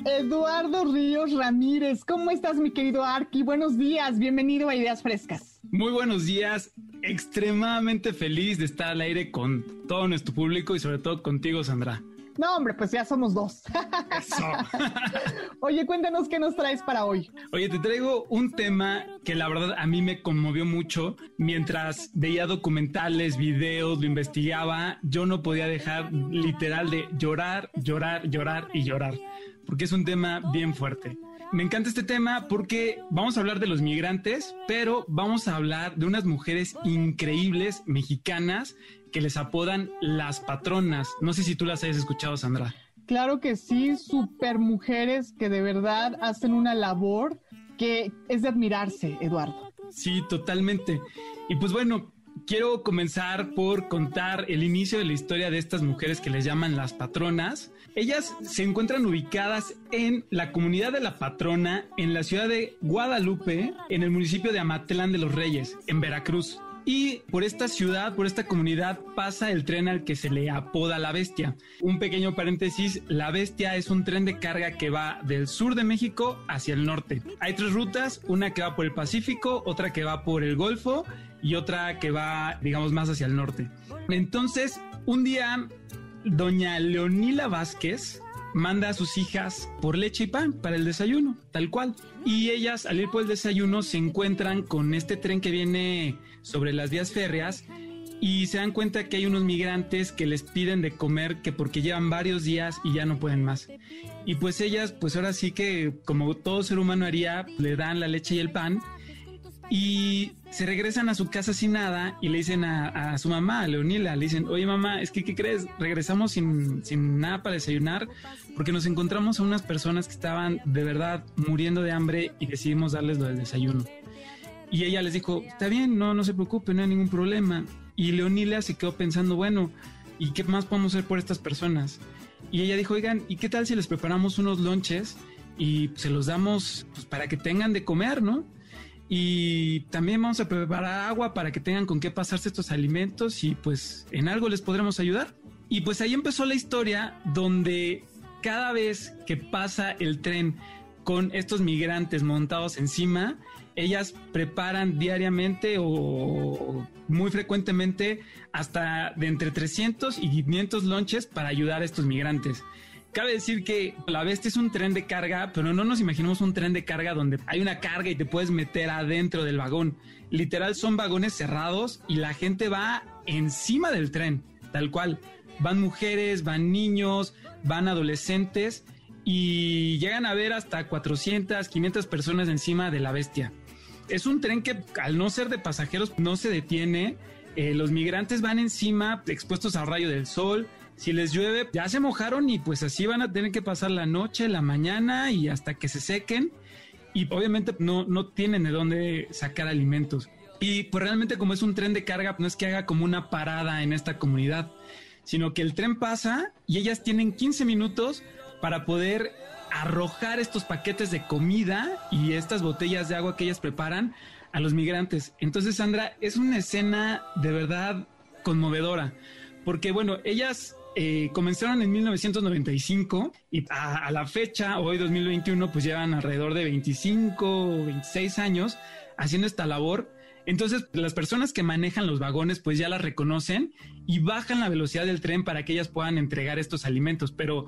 Eduardo Ríos Ramírez, ¿cómo estás mi querido Arqui? Buenos días, bienvenido a Ideas Frescas. Muy buenos días. extremadamente feliz de estar al aire con todo nuestro público y sobre todo contigo, Sandra. No, hombre, pues ya somos dos. Eso. [laughs] Oye, cuéntanos qué nos traes para hoy. Oye, te traigo un tema que la verdad a mí me conmovió mucho. Mientras veía documentales, videos, lo investigaba, yo no podía dejar literal de llorar, llorar, llorar y llorar, porque es un tema bien fuerte. Me encanta este tema porque vamos a hablar de los migrantes, pero vamos a hablar de unas mujeres increíbles mexicanas que les apodan las patronas. No sé si tú las hayas escuchado, Sandra. Claro que sí, super mujeres que de verdad hacen una labor que es de admirarse, Eduardo. Sí, totalmente. Y pues bueno, quiero comenzar por contar el inicio de la historia de estas mujeres que les llaman las patronas. Ellas se encuentran ubicadas en la comunidad de la patrona en la ciudad de Guadalupe, en el municipio de Amatlán de los Reyes, en Veracruz. Y por esta ciudad, por esta comunidad, pasa el tren al que se le apoda la bestia. Un pequeño paréntesis, la bestia es un tren de carga que va del sur de México hacia el norte. Hay tres rutas, una que va por el Pacífico, otra que va por el Golfo y otra que va, digamos, más hacia el norte. Entonces, un día, doña Leonila Vázquez manda a sus hijas por leche y pan para el desayuno, tal cual. Y ellas, al ir por el desayuno, se encuentran con este tren que viene sobre las vías férreas y se dan cuenta que hay unos migrantes que les piden de comer que porque llevan varios días y ya no pueden más. Y pues ellas, pues ahora sí que como todo ser humano haría, le dan la leche y el pan y se regresan a su casa sin nada y le dicen a, su mamá, a Leonila, le dicen, oye mamá, es que, ¿qué crees? Regresamos sin, sin nada para desayunar porque nos encontramos a unas personas que estaban de verdad muriendo de hambre y decidimos darles lo del desayuno. Y ella les dijo, está bien, no, no se preocupe, no hay ningún problema. Y Leonila se quedó pensando, bueno, ¿y qué más podemos hacer por estas personas? Y ella dijo, oigan, ¿y qué tal si les preparamos unos lonches y se los damos pues, para que tengan de comer, ¿no? Y también vamos a preparar agua para que tengan con qué pasarse estos alimentos y pues en algo les podremos ayudar. Y pues ahí empezó la historia donde cada vez que pasa el tren con estos migrantes montados encima, ellas preparan diariamente o muy frecuentemente hasta de entre 300 y 500 lonches para ayudar a estos migrantes. Cabe decir que la bestia es un tren de carga, pero no nos imaginemos un tren de carga donde hay una carga y te puedes meter adentro del vagón. Literal son vagones cerrados y la gente va encima del tren, tal cual. Van mujeres, van niños, van adolescentes y llegan a ver hasta 400, 500 personas encima de la bestia. Es un tren que al no ser de pasajeros no se detiene. Eh, los migrantes van encima expuestos al rayo del sol, si les llueve, ya se mojaron y pues así van a tener que pasar la noche, la mañana y hasta que se sequen. Y obviamente no, no tienen de dónde sacar alimentos. Y pues realmente como es un tren de carga, no es que haga como una parada en esta comunidad, sino que el tren pasa y ellas tienen 15 minutos para poder arrojar estos paquetes de comida y estas botellas de agua que ellas preparan a los migrantes. Entonces, Sandra, es una escena de verdad conmovedora, porque bueno, ellas eh, comenzaron en 1995 y a, la fecha, hoy 2021, pues llevan alrededor de 25 o 26 años haciendo esta labor. Entonces, las personas que manejan los vagones, pues ya las reconocen y bajan la velocidad del tren para que ellas puedan entregar estos alimentos. Pero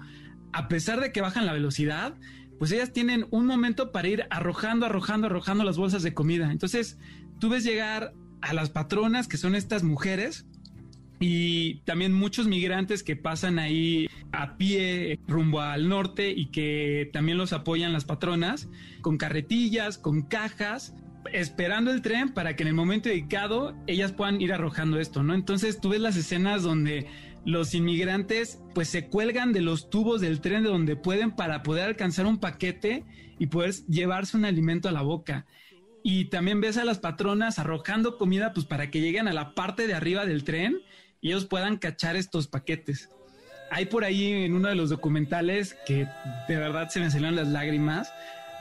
a pesar de que bajan la velocidad, pues ellas tienen un momento para ir arrojando, arrojando, arrojando las bolsas de comida. Entonces, tú ves llegar a las patronas, que son estas mujeres, y también muchos migrantes que pasan ahí a pie rumbo al norte y que también los apoyan las patronas con carretillas, con cajas, esperando el tren para que en el momento dedicado ellas puedan ir arrojando esto, ¿no? Entonces tú ves las escenas donde los inmigrantes pues se cuelgan de los tubos del tren de donde pueden para poder alcanzar un paquete y poder llevarse un alimento a la boca. Y también ves a las patronas arrojando comida pues para que lleguen a la parte de arriba del tren y ellos puedan cachar estos paquetes. Hay por ahí en uno de los documentales que de verdad se me salieron las lágrimas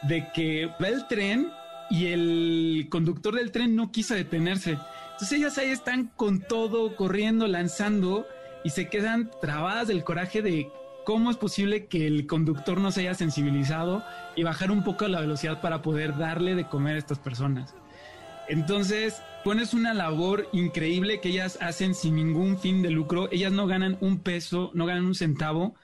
de que va el tren y el conductor del tren no quiso detenerse. Entonces ellas ahí están con todo, corriendo, lanzando y se quedan trabadas del coraje de cómo es posible que el conductor no se haya sensibilizado y bajar un poco la velocidad para poder darle de comer a estas personas. Entonces, pones una labor increíble que ellas hacen sin ningún fin de lucro. Ellas no ganan un peso, no ganan un centavo.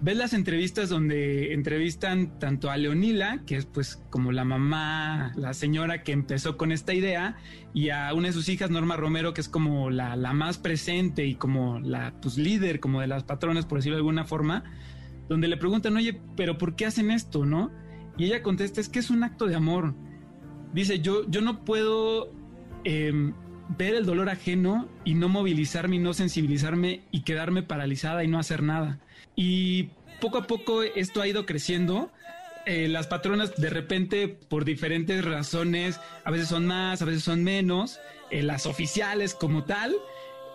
Ves las entrevistas donde entrevistan tanto a Leonila, que es pues como la mamá, la señora que empezó con esta idea, y a una de sus hijas, Norma Romero, que es como la, la más presente y como la pues, líder, como de las patronas, por decirlo de alguna forma, donde le preguntan, oye, pero ¿por qué hacen esto, no? Y ella contesta, es que es un acto de amor. Dice, yo, yo no puedo em, ver el dolor ajeno y no movilizarme y no sensibilizarme y quedarme paralizada y no hacer nada. Y poco a poco esto ha ido creciendo. Eh, las patronas de repente por diferentes razones, a veces son más, a veces son menos, eh, las oficiales como tal,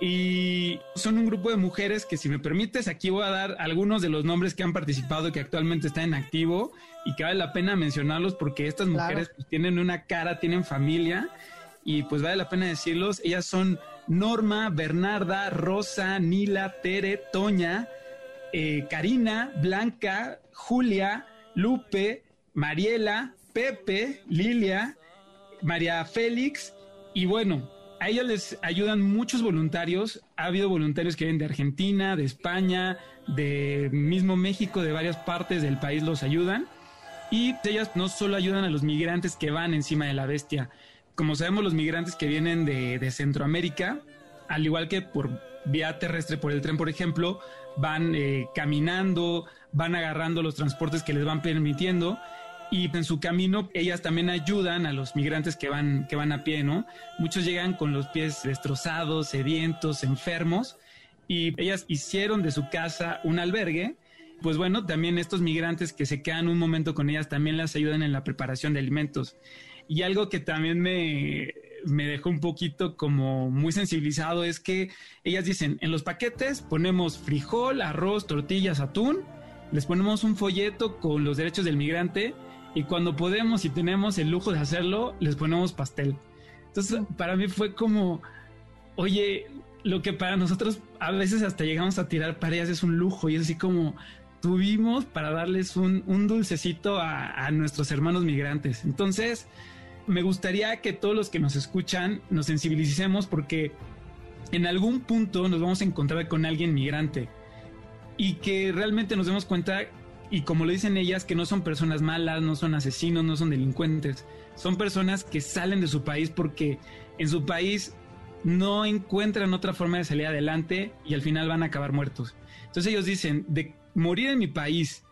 y son un grupo de mujeres que si me permites aquí voy a dar algunos de los nombres que han participado y que actualmente están en activo y que vale la pena mencionarlos porque estas mujeres pues, tienen una cara, tienen familia y pues vale la pena decirlos. Ellas son Norma, Bernarda, Rosa, Nila, Tere, Toña, eh, Karina, Blanca, Julia, Lupe, Mariela, Pepe, Lilia, María Félix y bueno, a ellos les ayudan muchos voluntarios. Ha habido voluntarios que vienen de Argentina, de España, de mismo México, de varias partes del país los ayudan. Y ellas no solo ayudan a los migrantes que van encima de la bestia. Como sabemos, los migrantes que vienen de, Centroamérica, al igual que por vía terrestre, por el tren, por ejemplo, van eh, caminando, van agarrando los transportes que les van permitiendo y en su camino ellas también ayudan a los migrantes que van, que van a pie, ¿no? Muchos llegan con los pies destrozados, sedientos, enfermos y ellas hicieron de su casa un albergue. Pues bueno, también estos migrantes que se quedan un momento con ellas también las ayudan en la preparación de alimentos. Y algo que también me, me dejó un poquito como muy sensibilizado es que ellas dicen, en los paquetes ponemos frijol, arroz, tortillas, atún, les ponemos un folleto con los derechos del migrante y cuando podemos y tenemos el lujo de hacerlo, les ponemos pastel. Entonces, para mí fue como, oye, lo que para nosotros a veces hasta llegamos a tirar parejas es un lujo y es así como tuvimos para darles un, dulcecito a, a, nuestros hermanos migrantes. Entonces, me gustaría que todos los que nos escuchan nos sensibilicemos porque en algún punto nos vamos a encontrar con alguien migrante y que realmente nos demos cuenta y como lo dicen ellas, que no son personas malas, no son asesinos, no son delincuentes, son personas que salen de su país porque en su país no encuentran otra forma de salir adelante y al final van a acabar muertos. Entonces ellos dicen, de morir en mi país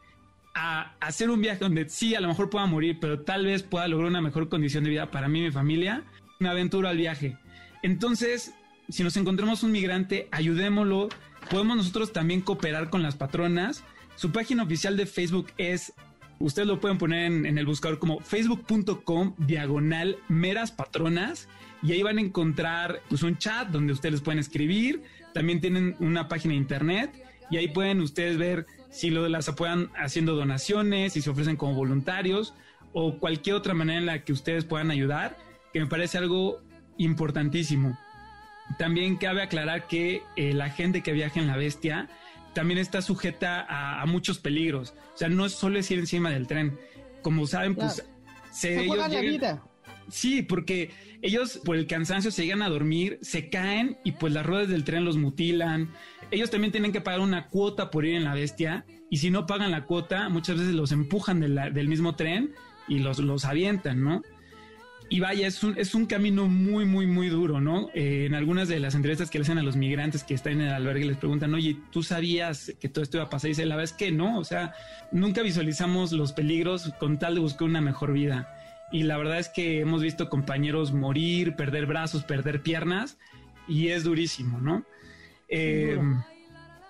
a hacer un viaje donde sí, a lo mejor pueda morir, pero tal vez pueda lograr una mejor condición de vida para mí y mi familia, me aventuro al viaje. Entonces, si nos encontramos un migrante, ayudémoslo. Podemos nosotros también cooperar con las patronas su página oficial de Facebook es, ustedes lo pueden poner en, el buscador como facebook.com diagonal meras patronas y ahí van a encontrar pues, un chat donde ustedes pueden escribir. También tienen una página de internet y ahí pueden ustedes ver si lo de las apoyan haciendo donaciones, si se ofrecen como voluntarios o cualquier otra manera en la que ustedes puedan ayudar, que me parece algo importantísimo. También cabe aclarar que eh, la gente que viaja en la bestia también está sujeta a, muchos peligros. O sea, no es solo ir encima del tren. Como saben, pues se, ellos la vida. Sí, porque ellos por el cansancio se llegan a dormir, se caen y pues las ruedas del tren los mutilan. Ellos también tienen que pagar una cuota por ir en la bestia y si no pagan la cuota, muchas veces los empujan del mismo tren y los, los avientan, ¿no? Y vaya, es un, es un camino muy, muy, muy duro, ¿no? Eh, en algunas de las entrevistas que le hacen a los migrantes que están en el albergue les preguntan, oye, ¿tú sabías que todo esto iba a pasar? Y dice, la verdad es que no, o sea, nunca visualizamos los peligros con tal de buscar una mejor vida. Y la verdad es que hemos visto compañeros morir, perder brazos, perder piernas, y es durísimo, ¿no? Eh,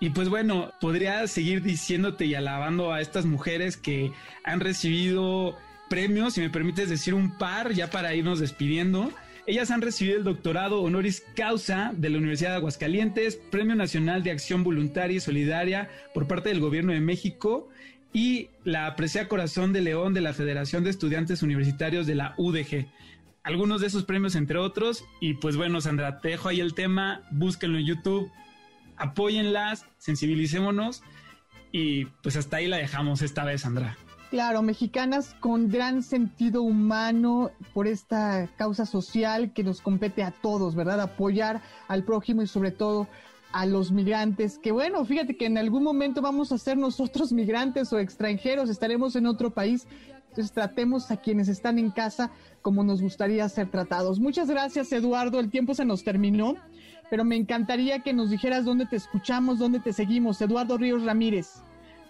y pues bueno, podría seguir diciéndote y alabando a estas mujeres que han recibido premios, si me permites decir un par, ya para irnos despidiendo. Ellas han recibido el doctorado honoris causa de la Universidad de Aguascalientes, Premio Nacional de Acción Voluntaria y Solidaria por parte del Gobierno de México y la Aprecia Corazón de León de la Federación de Estudiantes Universitarios de la UDG. Algunos de esos premios, entre otros. Y pues bueno, Sandra, te dejo ahí el tema, búsquenlo en YouTube, apóyenlas, sensibilicémonos y pues hasta ahí la dejamos esta vez, Sandra. Claro, mexicanas con gran sentido humano por esta causa social que nos compete a todos, ¿verdad? Apoyar al prójimo y sobre todo a los migrantes, que bueno, fíjate que en algún momento vamos a ser nosotros migrantes o extranjeros, estaremos en otro país, entonces tratemos a quienes están en casa como nos gustaría ser tratados. Muchas gracias, Eduardo, el tiempo se nos terminó, pero me encantaría que nos dijeras dónde te escuchamos, dónde te seguimos. Eduardo Ríos Ramírez.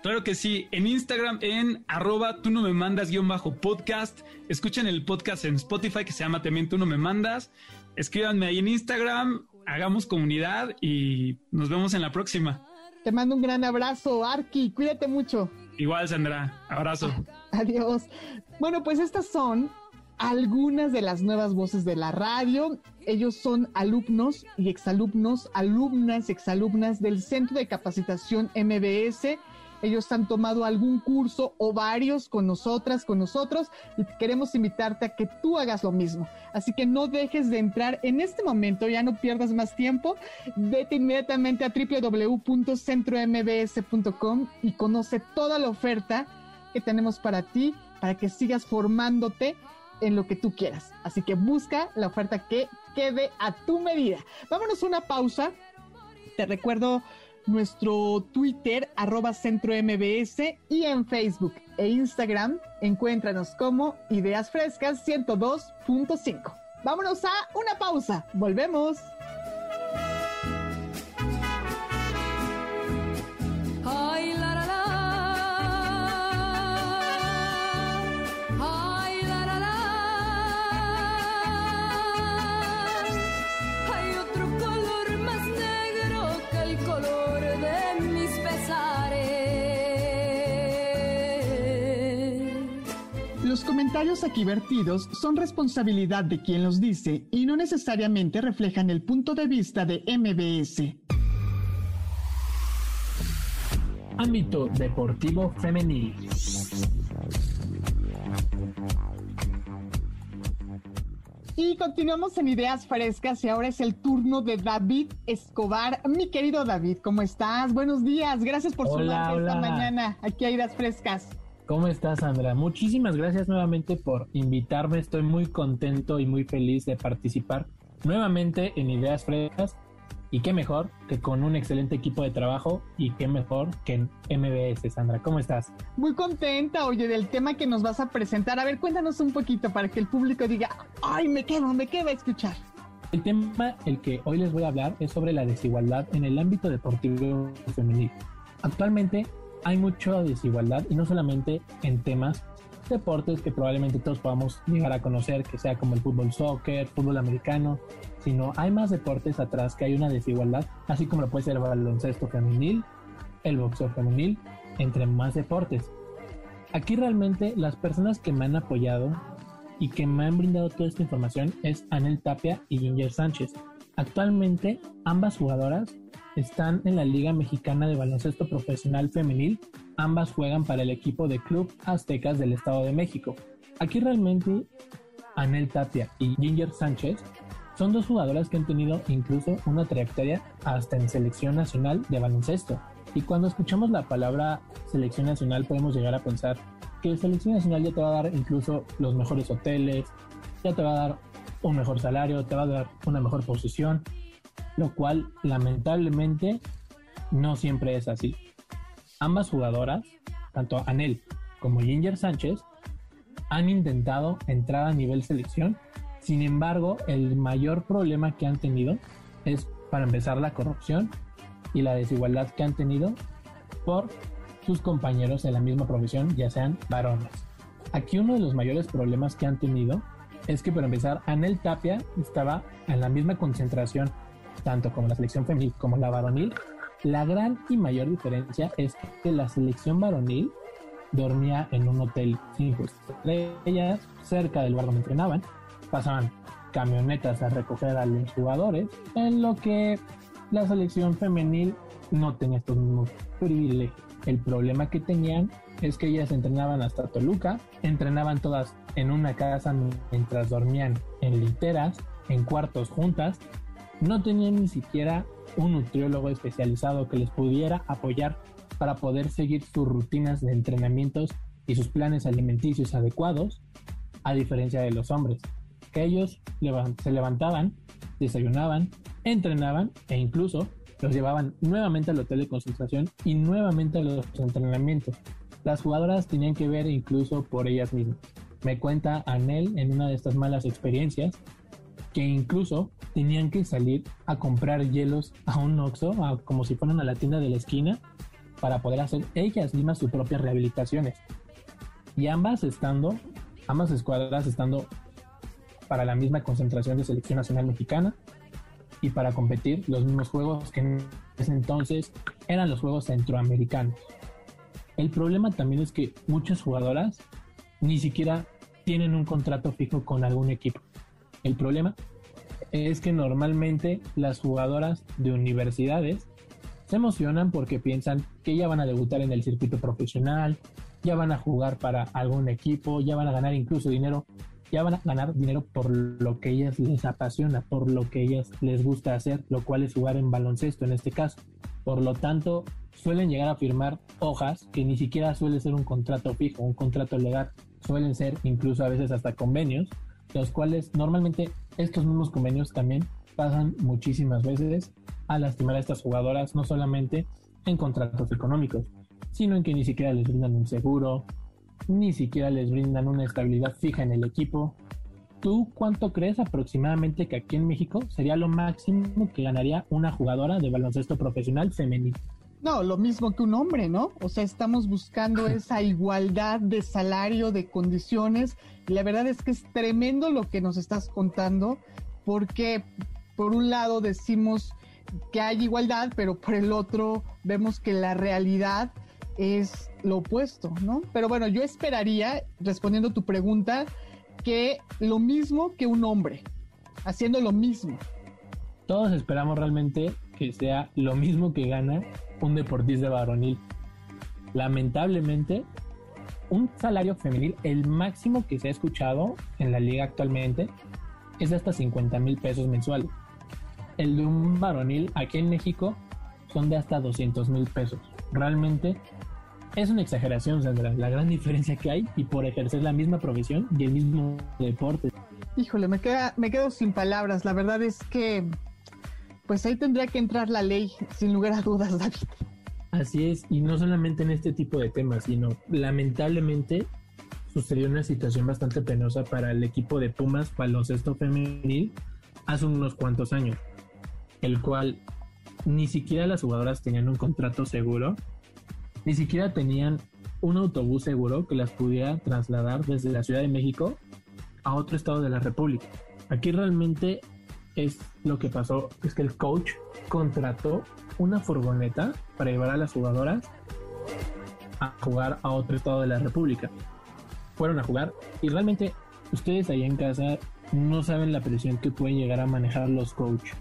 Claro que sí, en Instagram en arroba tú no me mandas guion bajo podcast. Escuchen el podcast en Spotify que se llama también tú no me mandas. Escríbanme ahí en Instagram, hagamos comunidad y nos vemos en la próxima. Te mando un gran abrazo, Arki, cuídate mucho. Igual, Sandra, abrazo. [laughs] Adiós. Bueno, pues estas son algunas de las nuevas voces de la radio. Ellos son alumnos y exalumnos, alumnas y exalumnas del Centro de Capacitación MBS ellos han tomado algún curso o varios con nosotras, con nosotros, y queremos invitarte a que tú hagas lo mismo. Así que no dejes de entrar en este momento, ya no pierdas más tiempo. Vete inmediatamente a www.centrombs.com y conoce toda la oferta que tenemos para ti, para que sigas formándote en lo que tú quieras. Así que busca la oferta que quede a tu medida. Vámonos a una pausa. Te recuerdo nuestro Twitter, arroba y en Facebook e Instagram, encuéntranos como Ideas Frescas 102.5. Vámonos a una pausa. Volvemos. Comentarios aquí vertidos son responsabilidad de quien los dice y no necesariamente reflejan el punto de vista de MBS. Ámbito Deportivo Femenil. Y continuamos en Ideas Frescas y ahora es el turno de David Escobar. Mi querido David, ¿cómo estás? Buenos días, gracias por sumarte esta mañana aquí a Ideas Frescas. ¿Cómo estás, Sandra? Muchísimas gracias nuevamente por invitarme. Estoy muy contento y muy feliz de participar nuevamente en Ideas Frescas. Y qué mejor que con un excelente equipo de trabajo y qué mejor que en MBS, Sandra. ¿Cómo estás? Muy contenta, oye, del tema que nos vas a presentar. A ver, cuéntanos un poquito para que el público diga, ay, me quedo, me quedo a escuchar. El tema el que hoy les voy a hablar es sobre la desigualdad en el ámbito deportivo femenino. Actualmente hay mucha desigualdad y no solamente en temas deportes que probablemente todos podamos llegar a conocer, que sea como el fútbol soccer, fútbol americano, sino hay más deportes atrás que hay una desigualdad, así como lo puede ser el baloncesto femenil, el boxeo femenil, entre más deportes. Aquí realmente las personas que me han apoyado y que me han brindado toda esta información es Anel Tapia y Ginger Sánchez. Actualmente ambas jugadoras están en la Liga Mexicana de Baloncesto Profesional Femenil. Ambas juegan para el equipo de Club Aztecas del Estado de México. Aquí realmente Anel Tapia y Ginger Sánchez son dos jugadoras que han tenido incluso una trayectoria hasta en selección nacional de baloncesto. Y cuando escuchamos la palabra selección nacional podemos llegar a pensar que selección nacional ya te va a dar incluso los mejores hoteles, ya te va a dar un mejor salario, te va a dar una mejor posición, lo cual lamentablemente no siempre es así. Ambas jugadoras, tanto Anel como Ginger Sánchez, han intentado entrar a nivel selección, sin embargo, el mayor problema que han tenido es, para empezar, la corrupción y la desigualdad que han tenido por sus compañeros de la misma profesión, ya sean varones. Aquí uno de los mayores problemas que han tenido es que, para empezar, Anel Tapia estaba en la misma concentración tanto como la selección femenil como la varonil, la gran y mayor diferencia es que la selección varonil dormía en un hotel cinco estrellas cerca del lugar donde entrenaban, pasaban camionetas a recoger a los jugadores, en lo que la selección femenil no tenía estos mismos privilegios. El problema que tenían es que ellas entrenaban hasta Toluca, entrenaban todas en una casa mientras dormían en literas, en cuartos juntas, no tenían ni siquiera un nutriólogo especializado que les pudiera apoyar para poder seguir sus rutinas de entrenamientos y sus planes alimenticios adecuados, a diferencia de los hombres, que ellos se levantaban, desayunaban, entrenaban e incluso los llevaban nuevamente al hotel de concentración y nuevamente a los entrenamientos. Las jugadoras tenían que ver incluso por ellas mismas. Me cuenta Anel en una de estas malas experiencias que incluso tenían que salir a comprar hielos a un Oxxo, como si fueran a la tienda de la esquina, para poder hacer ellas mismas sus propias rehabilitaciones. Y ambas estando, ambas escuadras estando para la misma concentración de selección nacional mexicana y para competir los mismos juegos que en ese entonces eran los juegos centroamericanos. El problema también es que muchas jugadoras ni siquiera tienen un contrato fijo con algún equipo. El problema es que normalmente las jugadoras de universidades se emocionan porque piensan que ya van a debutar en el circuito profesional, ya van a jugar para algún equipo, ya van a ganar incluso dinero, ya van a ganar dinero por lo que ellas les apasiona, por lo que ellas les gusta hacer, lo cual es jugar en baloncesto en este caso. Por lo tanto, suelen llegar a firmar hojas que ni siquiera suele ser un contrato fijo, un contrato legal, suelen ser incluso a veces hasta convenios, los cuales normalmente estos mismos convenios también pasan muchísimas veces a lastimar a estas jugadoras, no solamente en contratos económicos, sino en que ni siquiera les brindan un seguro, ni siquiera les brindan una estabilidad fija en el equipo. ¿Tú cuánto crees aproximadamente que aquí en México sería lo máximo que ganaría una jugadora de baloncesto profesional femenino? No, lo mismo que un hombre, ¿no? O sea, estamos buscando esa igualdad de salario, de condiciones. Y la verdad es que es tremendo lo que nos estás contando, porque por un lado decimos que hay igualdad, pero por el otro vemos que la realidad es lo opuesto, ¿no? Pero bueno, yo esperaría, respondiendo a tu pregunta, que lo mismo que un hombre, haciendo lo mismo. Todos esperamos realmente que sea lo mismo que gana un deportista varonil. Lamentablemente, un salario femenil, el máximo que se ha escuchado en la liga actualmente, es de hasta 50 mil pesos mensuales. El de un varonil aquí en México son de hasta 200 mil pesos. Realmente es una exageración, Sandra, la gran diferencia que hay y por ejercer la misma profesión y el mismo deporte. Híjole, me, queda, me quedo sin palabras. La verdad es que, pues ahí tendría que entrar la ley, sin lugar a dudas, David. Así es, y no solamente en este tipo de temas, sino lamentablemente sucedió una situación bastante penosa para el equipo de Pumas baloncesto femenil hace unos cuantos años, el cual ni siquiera las jugadoras tenían un contrato seguro ni siquiera tenían un autobús seguro que las pudiera trasladar desde la Ciudad de México a otro estado de la República. Aquí realmente es lo que pasó, es que el coach contrató una furgoneta para llevar a las jugadoras a jugar a otro estado de la República. Fueron a jugar y realmente ustedes ahí en casa no saben la presión que pueden llegar a manejar los coaches.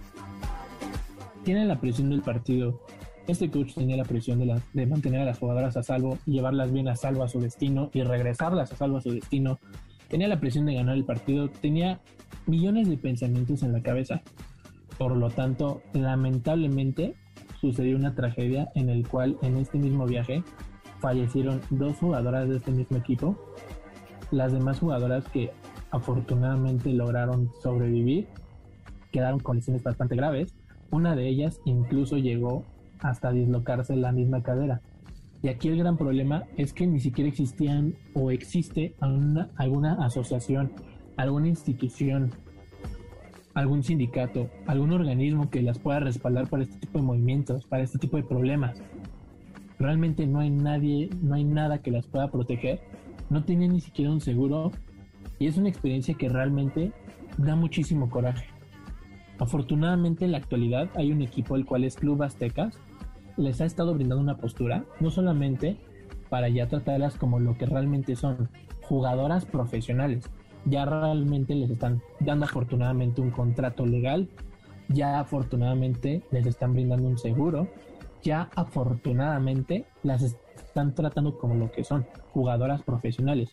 Tienen la presión del partido, este coach tenía la presión de, mantener a las jugadoras a salvo llevarlas bien a salvo a su destino y regresarlas a salvo a su destino. Tenía la presión de ganar el partido, tenía millones de pensamientos en la cabeza. Por lo tanto, lamentablemente sucedió una tragedia en el cual en este mismo viaje fallecieron dos jugadoras de este mismo equipo. Las demás jugadoras que afortunadamente lograron sobrevivir quedaron con lesiones bastante graves. Una de ellas incluso llegó hasta dislocarse la misma cadera. Y aquí el gran problema es que ni siquiera existían o existe alguna, alguna asociación, alguna institución, algún sindicato, algún organismo que las pueda respaldar para este tipo de movimientos, para este tipo de problemas. Realmente no hay nadie, no hay nada que las pueda proteger. No tienen ni siquiera un seguro y es una experiencia que realmente da muchísimo coraje. Afortunadamente en la actualidad hay un equipo el cual es Club Aztecas, les ha estado brindando una postura, no solamente para ya tratarlas como lo que realmente son, jugadoras profesionales. Ya realmente les están dando afortunadamente un contrato legal, ya afortunadamente les están brindando un seguro, ya afortunadamente las están tratando como lo que son, jugadoras profesionales.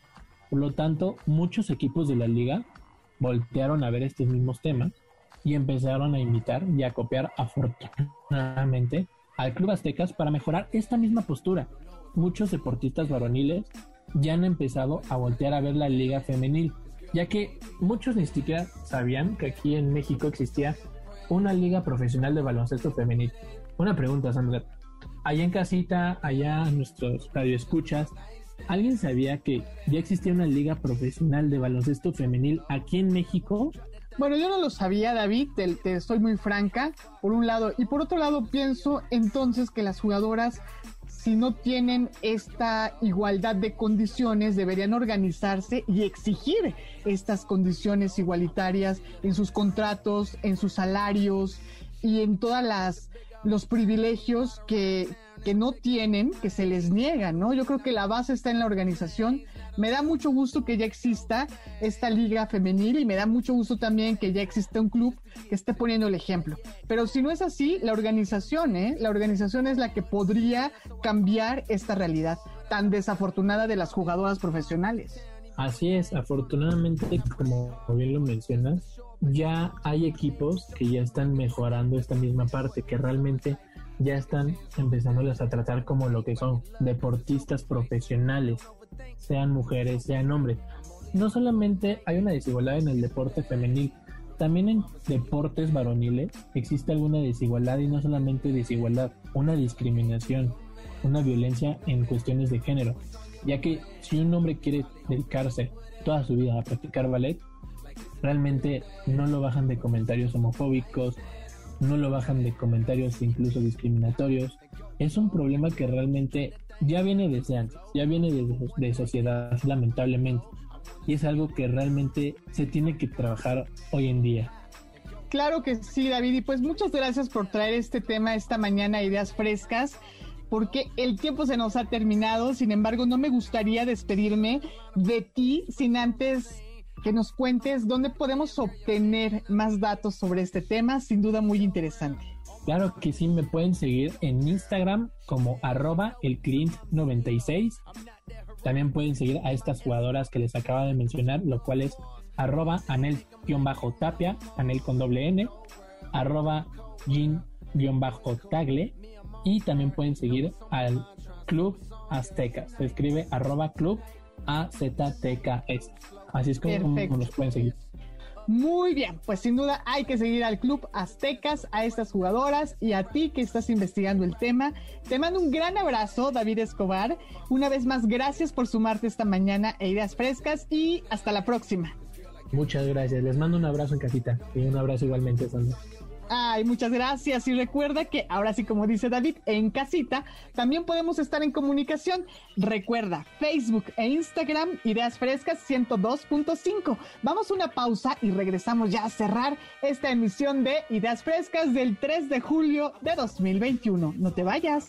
Por lo tanto, muchos equipos de la liga voltearon a ver estos mismos temas y empezaron a invitar y a copiar afortunadamente al Club Aztecas para mejorar esta misma postura. Muchos deportistas varoniles ya han empezado a voltear a ver la liga femenil, ya que muchos ni siquiera sabían que aquí en México existía una liga profesional de baloncesto femenil. Una pregunta, Sandra. Allá en casita, allá en nuestros radioescuchas, ¿alguien sabía que ya existía una liga profesional de baloncesto femenil aquí en México? Bueno, yo no lo sabía, David, te, te, estoy muy franca, por un lado. Y por otro lado, pienso entonces que las jugadoras, si no tienen esta igualdad de condiciones, deberían organizarse y exigir estas condiciones igualitarias en sus contratos, en sus salarios y en todas las los privilegios que, que no tienen, que se les niegan, ¿no? Yo creo que la base está en la organización. Me da mucho gusto que ya exista esta liga femenil y me da mucho gusto también que ya exista un club que esté poniendo el ejemplo. Pero si no es así, la organización, ¿eh? La organización es la que podría cambiar esta realidad tan desafortunada de las jugadoras profesionales. Así es, afortunadamente, como bien lo mencionas, ya hay equipos que ya están mejorando esta misma parte, que realmente ya están empezándolas a tratar como lo que son deportistas profesionales, sean mujeres, sean hombres. No solamente hay una desigualdad en el deporte femenil, también en deportes varoniles existe alguna desigualdad y no solamente desigualdad, una discriminación, una violencia en cuestiones de género, ya que si un hombre quiere dedicarse toda su vida a practicar ballet, realmente no lo bajan de comentarios homofóbicos, no lo bajan de comentarios incluso discriminatorios. Es un problema que realmente ya viene desde antes, ya viene de, de sociedad, lamentablemente. Y es algo que realmente se tiene que trabajar hoy en día. Claro que sí, David. Y pues muchas gracias por traer este tema esta mañana, ideas frescas porque el tiempo se nos ha terminado. Sin embargo, no me gustaría despedirme de ti sin antes que nos cuentes dónde podemos obtener más datos sobre este tema, sin duda muy interesante. Claro que sí, me pueden seguir en Instagram como arroba el 96 También pueden seguir a estas jugadoras que les acaba de mencionar, lo cual es arroba anel-tapia, anel con doble n, arroba gin-tagle y también pueden seguir al Club Azteca. Se escribe arroba club AZTKS. Así es como, como nos pueden seguir. Muy bien, pues sin duda hay que seguir al Club Aztecas, a estas jugadoras y a ti que estás investigando el tema. Te mando un gran abrazo, David Escobar. Una vez más, gracias por sumarte esta mañana a Ideas Frescas y hasta la próxima. Muchas gracias. Les mando un abrazo en casita y un abrazo igualmente, Sandra. Ay, muchas gracias. Y recuerda que ahora sí, como dice David, en casita también podemos estar en comunicación. Recuerda, Facebook e Instagram, Ideas Frescas 102.5. Vamos a una pausa y regresamos ya a cerrar esta emisión de Ideas Frescas del 3 de julio de 2021. No te vayas.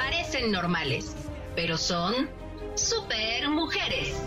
Parecen normales, pero son super mujeres.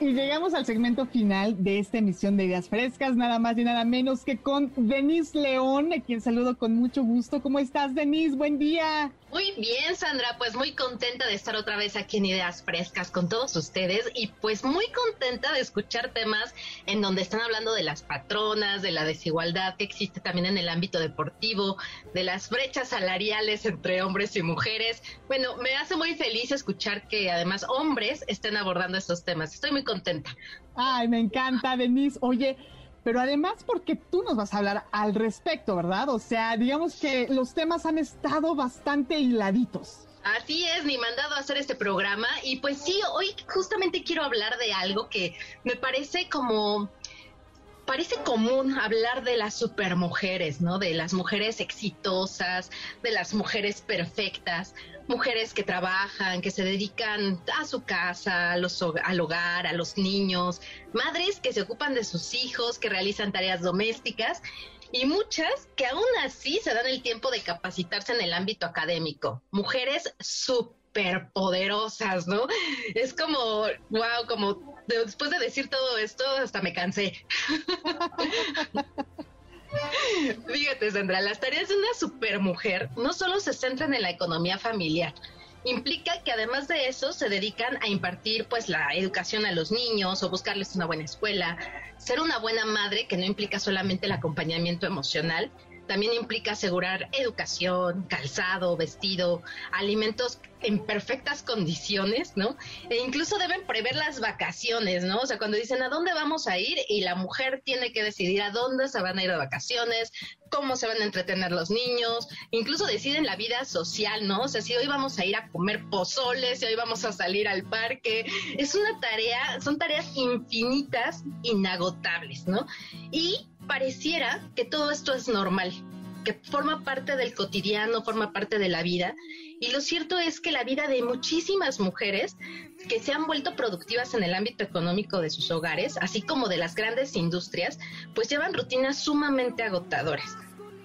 Y llegamos al segmento final de esta emisión de Ideas Frescas, nada más y nada menos que con Denise León, a quien saludo con mucho gusto. ¿Cómo estás, Denise? Buen día. Muy bien, Sandra, pues muy contenta de estar otra vez aquí en Ideas Frescas con todos ustedes y pues muy contenta de escuchar temas en donde están hablando de las patronas, de la desigualdad que existe también en el ámbito deportivo, de las brechas salariales entre hombres y mujeres. Bueno, me hace muy feliz escuchar que además hombres estén abordando estos temas. Estoy muy contenta. Ay, me encanta, Denise. Oye, pero además porque tú nos vas a hablar al respecto, ¿verdad? O sea, digamos que los temas han estado bastante hiladitos. Así es, ni mandado a hacer este programa. Y pues sí, hoy justamente quiero hablar de algo que me parece como parece común hablar de las supermujeres, ¿no? De las mujeres exitosas, de las mujeres perfectas, mujeres que trabajan, que se dedican a su casa, a los, al hogar, a los niños, madres que se ocupan de sus hijos, que realizan tareas domésticas y muchas que aún así se dan el tiempo de capacitarse en el ámbito académico. Mujeres superpoderosas, ¿no? Es como, wow, como después de decir todo esto, hasta me cansé. [laughs] Fíjate, Sandra, las tareas de una supermujer no solo se centran en la economía familiar, implica que además de eso se dedican a impartir pues la educación a los niños o buscarles una buena escuela, ser una buena madre que no implica solamente el acompañamiento emocional, también implica asegurar educación, calzado, vestido, alimentos en perfectas condiciones, ¿no? E incluso deben prever las vacaciones, ¿no? O sea, cuando dicen a dónde vamos a ir y la mujer tiene que decidir a dónde se van a ir de vacaciones, cómo se van a entretener los niños, incluso deciden la vida social, ¿no? O sea, si hoy vamos a ir a comer pozoles, si hoy vamos a salir al parque, es una tarea, son tareas infinitas, inagotables, ¿no? Y pareciera que todo esto es normal, que forma parte del cotidiano, forma parte de la vida. Y lo cierto es que la vida de muchísimas mujeres que se han vuelto productivas en el ámbito económico de sus hogares, así como de las grandes industrias, pues llevan rutinas sumamente agotadoras.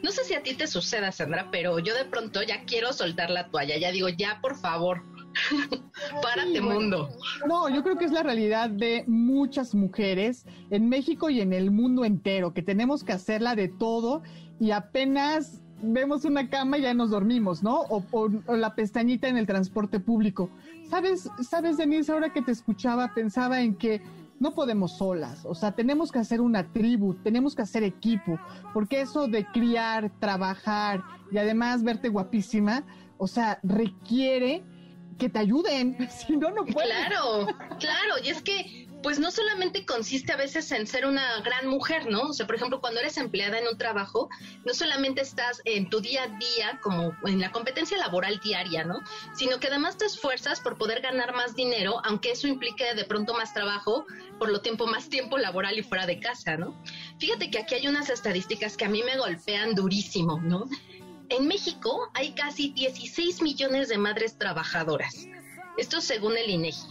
No sé si a ti te suceda, Sandra, pero yo de pronto ya quiero soltar la toalla, ya digo, ya por favor, [laughs] Párate, mundo. No, yo creo que es la realidad de muchas mujeres en México y en el mundo entero, que tenemos que hacerla de todo y apenas vemos una cama y ya nos dormimos, ¿no? O, la pestañita en el transporte público. ¿Sabes, sabes, Denise, ahora que te escuchaba, pensaba en que no podemos solas, o sea, tenemos que hacer una tribu, tenemos que hacer equipo, porque eso de criar, trabajar y además verte guapísima, o sea, requiere que te ayuden, [laughs] si no, no puedes. Claro, claro, y es que pues no solamente consiste a veces en ser una gran mujer, ¿no? O sea, por ejemplo, cuando eres empleada en un trabajo, no solamente estás en tu día a día, como en la competencia laboral diaria, ¿no? Sino que además te esfuerzas por poder ganar más dinero, aunque eso implique de pronto más trabajo, por lo tiempo más tiempo laboral y fuera de casa, ¿no? Fíjate que aquí hay unas estadísticas que a mí me golpean durísimo, ¿no? En México hay casi 16 millones de madres trabajadoras. Esto según el INEGI.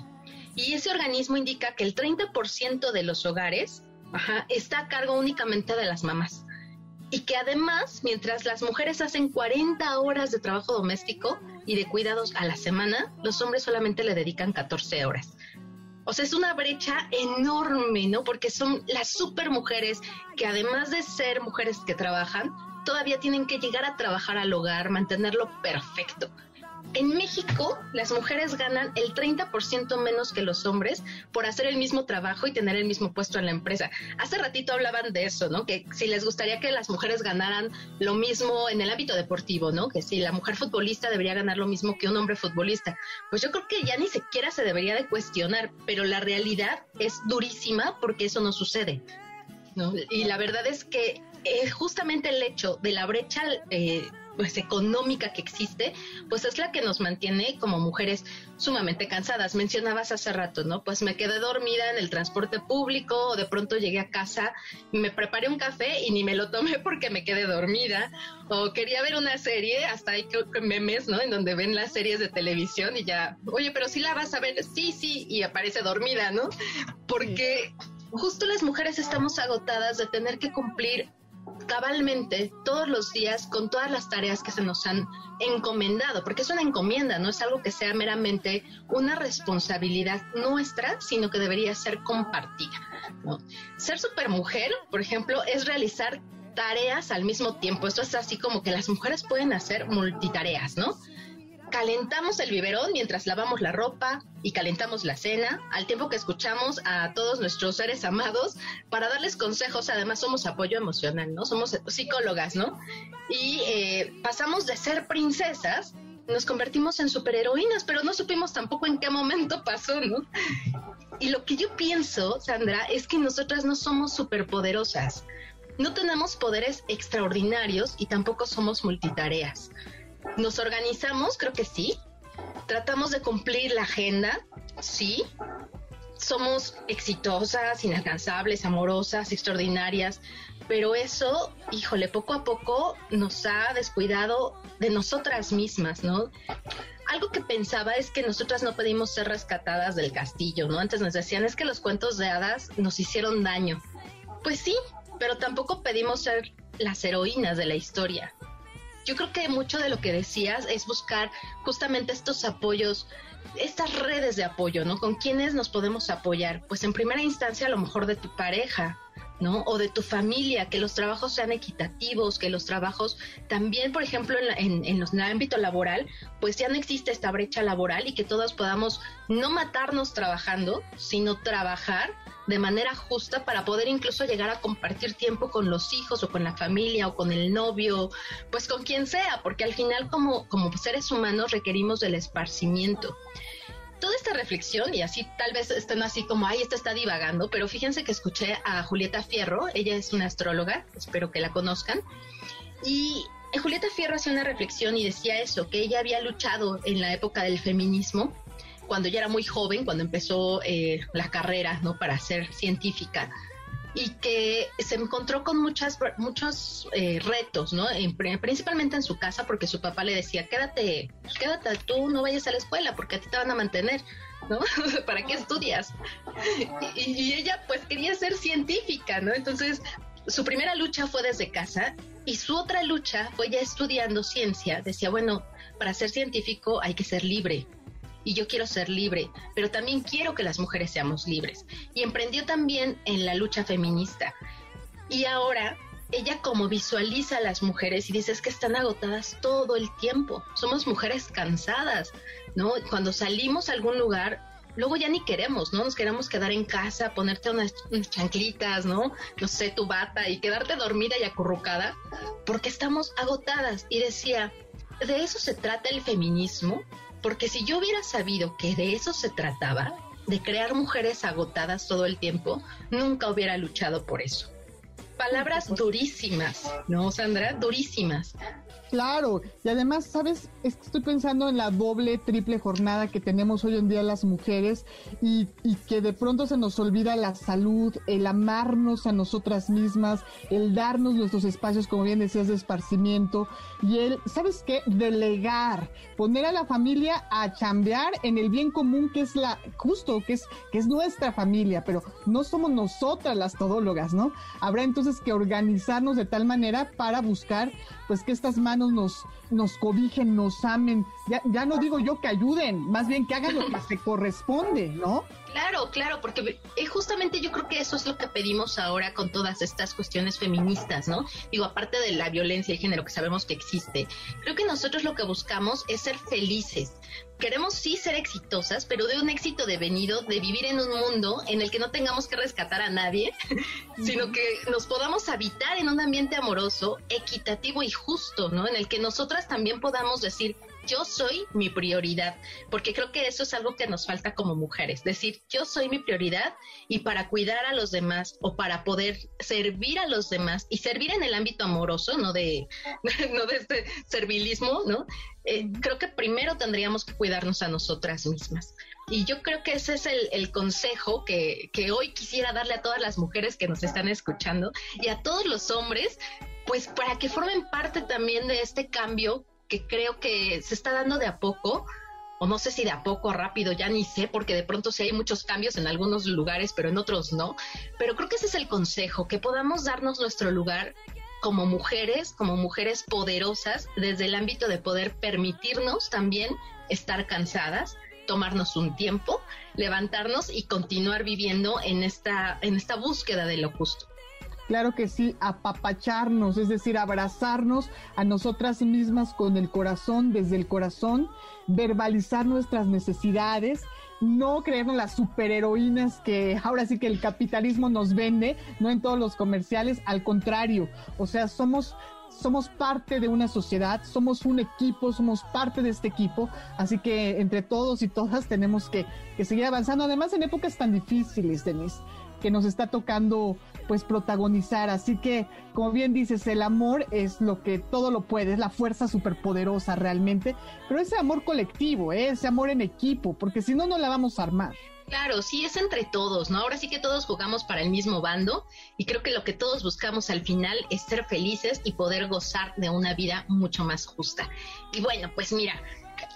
Y ese organismo indica que el 30% de los hogares está a cargo únicamente de las mamás. Y que además, mientras las mujeres hacen 40 horas de trabajo doméstico y de cuidados a la semana, los hombres solamente le dedican 14 horas. O sea, es una brecha enorme, ¿no? Porque son las super mujeres que además de ser mujeres que trabajan, todavía tienen que llegar a trabajar al hogar, mantenerlo perfecto. En México, las mujeres ganan el 30% menos que los hombres por hacer el mismo trabajo y tener el mismo puesto en la empresa. Hace ratito hablaban de eso, ¿no? Que si les gustaría que las mujeres ganaran lo mismo en el ámbito deportivo, ¿no? Que si la mujer futbolista debería ganar lo mismo que un hombre futbolista. Pues yo creo que ya ni siquiera se debería de cuestionar, pero la realidad es durísima porque eso no sucede. Y la verdad es que es justamente el hecho de la brecha eh, pues económica que existe, pues es la que nos mantiene como mujeres sumamente cansadas. Mencionabas hace rato, ¿no? Pues me quedé dormida en el transporte público o de pronto llegué a casa me preparé un café y ni me lo tomé [laughs] porque me quedé dormida o quería ver una serie, hasta hay memes, ¿no? En donde ven las series de televisión y ya, oye, pero si la vas a ver, sí, sí, y aparece dormida, ¿no? Porque justo las mujeres estamos agotadas de tener que cumplir cabalmente todos los días con todas las tareas que se nos han encomendado, porque es una encomienda, no es algo que sea meramente una responsabilidad nuestra, sino que debería ser compartida. Ser supermujer, por ejemplo, es realizar tareas al mismo tiempo. Esto es así como que las mujeres pueden hacer multitareas, ¿no? Calentamos el biberón mientras lavamos la ropa y calentamos la cena, al tiempo que escuchamos a todos nuestros seres amados para darles consejos. Además, somos apoyo emocional, ¿no? Somos psicólogas, ¿no? Y eh, pasamos de ser princesas, nos convertimos en superheroínas, pero no supimos tampoco en qué momento pasó, ¿no? Y lo que yo pienso, Sandra, es que nosotras no somos superpoderosas. No tenemos poderes extraordinarios y tampoco somos multitareas. Nos organizamos, creo que sí. Tratamos de cumplir la agenda, sí. somos exitosas, inalcanzables, amorosas, extraordinarias, pero eso, híjole, poco a poco nos ha descuidado de nosotras mismas, ¿no? Algo que pensaba es que nosotras no pedimos ser rescatadas del castillo, ¿no? Antes nos decían es que los cuentos de hadas nos hicieron daño. Pues sí, pero tampoco pedimos ser las heroínas de la historia. Yo creo que mucho de lo que decías es buscar justamente estos apoyos estas redes de apoyo, ¿no? ¿Con quiénes nos podemos apoyar? Pues en primera instancia a lo mejor de tu pareja, ¿no? O de tu familia, que los trabajos sean equitativos, que los trabajos también, por ejemplo, en, en, el ámbito laboral, pues ya no existe esta brecha laboral y que todos podamos no matarnos trabajando, sino trabajar de manera justa para poder incluso llegar a compartir tiempo con los hijos o con la familia o con el novio, pues con quien sea, porque al final como, como seres humanos requerimos del esparcimiento. Toda esta reflexión, y así tal vez estén así como, ay, esta está divagando, pero fíjense que escuché a Julieta Fierro, ella es una astróloga, espero que la conozcan, y Julieta Fierro hacía una reflexión y decía eso, que ella había luchado en la época del feminismo cuando ella era muy joven, cuando empezó eh, la carrera, ¿no? Para ser científica y que se encontró con muchas, muchos eh, retos, ¿no? principalmente en su casa, porque su papá le decía, quédate, quédate tú, no vayas a la escuela, porque a ti te van a mantener, ¿no? [laughs] ¿Para qué estudias? Y, y, ella pues quería ser científica, ¿no? Entonces, su primera lucha fue desde casa y su otra lucha fue ya estudiando ciencia. Decía, bueno, para ser científico hay que ser libre, y yo quiero ser libre, pero también quiero que las mujeres seamos libres. Y emprendió también en la lucha feminista. Y ahora ella como visualiza a las mujeres y dice es que están agotadas todo el tiempo, somos mujeres cansadas, ¿no? Cuando salimos a algún lugar, luego ya ni queremos, ¿no? Nos queremos quedar en casa, ponerte unas, chanclitas, ¿no? No sé, tu bata y quedarte dormida y acurrucada, porque estamos agotadas. Y decía, ¿de eso se trata el feminismo? Porque si yo hubiera sabido que de eso se trataba, de crear mujeres agotadas todo el tiempo, nunca hubiera luchado por eso. Palabras durísimas, ¿no, Sandra? Durísimas. Claro, y además, ¿sabes? estoy pensando en la doble, triple jornada que tenemos hoy en día las mujeres y, y, que de pronto se nos olvida la salud, el amarnos a nosotras mismas, el darnos nuestros espacios, como bien decías, de esparcimiento y el, ¿sabes qué? Delegar, poner a la familia a chambear en el bien común que es la, justo, que es, que es nuestra familia, pero no somos nosotras las todólogas, ¿no? Habrá entonces que organizarnos de tal manera para buscar pues que estas manos nos, nos cobijen, nos amen. Ya, ya no digo yo que ayuden, más bien que hagan lo que se corresponde, ¿no? Claro, claro, porque eh, justamente yo creo que eso es lo que pedimos ahora con todas estas cuestiones feministas, ¿no? Digo, aparte de la violencia de género que sabemos que existe, creo que nosotros lo que buscamos es ser felices. Queremos sí ser exitosas, pero de un éxito devenido, de vivir en un mundo en el que no tengamos que rescatar a nadie, [laughs] sino que nos podamos habitar en un ambiente amoroso, equitativo y justo, ¿no? En el que nosotras también podamos decir, yo soy mi prioridad, porque creo que eso es algo que nos falta como mujeres, decir yo soy mi prioridad y para cuidar a los demás o para poder servir a los demás y servir en el ámbito amoroso, no de, [laughs] no de este servilismo, ¿no? Eh, creo que primero tendríamos que cuidarnos a nosotras mismas. Y yo creo que ese es el, el consejo que, que hoy quisiera darle a todas las mujeres que nos están escuchando y a todos los hombres, pues para que formen parte también de este cambio que creo que se está dando de a poco, o no sé si de a poco rápido, ya ni sé, porque de pronto sí hay muchos cambios en algunos lugares, pero en otros no. Pero creo que ese es el consejo, que podamos darnos nuestro lugar como mujeres, como mujeres poderosas, desde el ámbito de poder permitirnos también estar cansadas, tomarnos un tiempo, levantarnos y continuar viviendo en esta, en esta búsqueda de lo justo. Claro que sí, apapacharnos, es decir, abrazarnos a nosotras mismas con el corazón, desde el corazón, verbalizar nuestras necesidades, no creernos las superheroínas que ahora sí que el capitalismo nos vende, no en todos los comerciales, al contrario, o sea, somos somos parte de una sociedad, somos un equipo, somos parte de este equipo, así que entre todos y todas tenemos que, que seguir avanzando, además en épocas tan difíciles, Denise que nos está tocando pues protagonizar. Así que, como bien dices, el amor es lo que todo lo puede, es la fuerza superpoderosa realmente, pero ese amor colectivo, ¿eh? ese amor en equipo, porque si no, no la vamos a armar. Claro, sí, es entre todos, ¿no? Ahora sí que todos jugamos para el mismo bando y creo que lo que todos buscamos al final es ser felices y poder gozar de una vida mucho más justa. Y bueno, pues mira,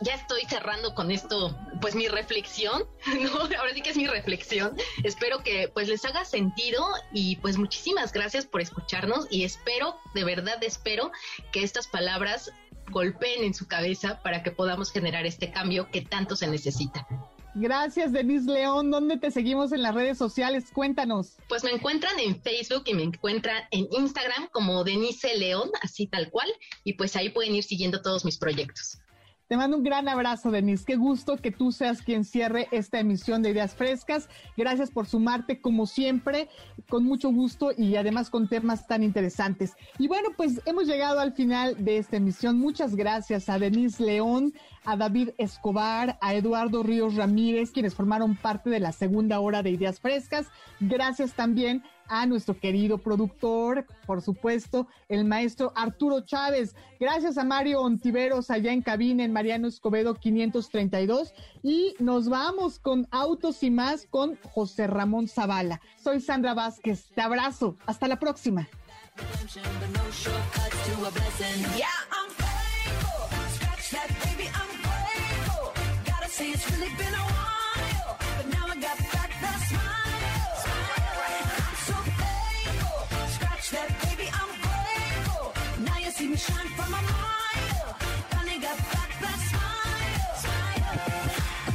ya estoy cerrando con esto, pues mi reflexión, [laughs] ¿no? Ahora sí que es mi reflexión. Espero que pues les haga sentido y pues muchísimas gracias por escucharnos y espero, de verdad espero que estas palabras golpeen en su cabeza para que podamos generar este cambio que tanto se necesita. Gracias, Denise León. ¿Dónde te seguimos en las redes sociales? Cuéntanos. Pues me encuentran en Facebook y me encuentran en Instagram como Denise León, así tal cual, y pues ahí pueden ir siguiendo todos mis proyectos. Te mando un gran abrazo, Denise. Qué gusto que tú seas quien cierre esta emisión de Ideas Frescas. Gracias por sumarte, como siempre, con mucho gusto y además con temas tan interesantes. Y bueno, pues hemos llegado al final de esta emisión. Muchas gracias a Denise León, a David Escobar, a Eduardo Ríos Ramírez, quienes formaron parte de la segunda hora de Ideas Frescas. Gracias también a nuestro querido productor, por supuesto, el maestro Arturo Chávez. Gracias a Mario Ontiveros allá en cabina en Mariano Escobedo 532. Y nos vamos con Autos y más con José Ramón Zavala. Soy Sandra Vázquez. Te abrazo. Hasta la próxima.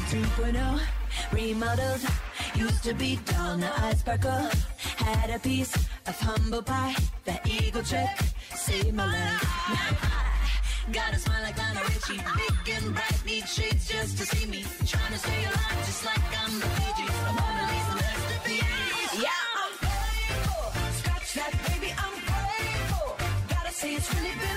Oh, remodeled. Used to be dull, now I sparkle. Had a piece of humble pie, that eagle trick saved my life. Now I got a smile like Lionel Richie, big and bright, need shades just to see me. Trying to stay alive, just like I'm the Fiji. A Mona Lisa masterpiece. Yeah, I'm grateful. Scratch that, baby, I'm grateful. Gotta say it's really been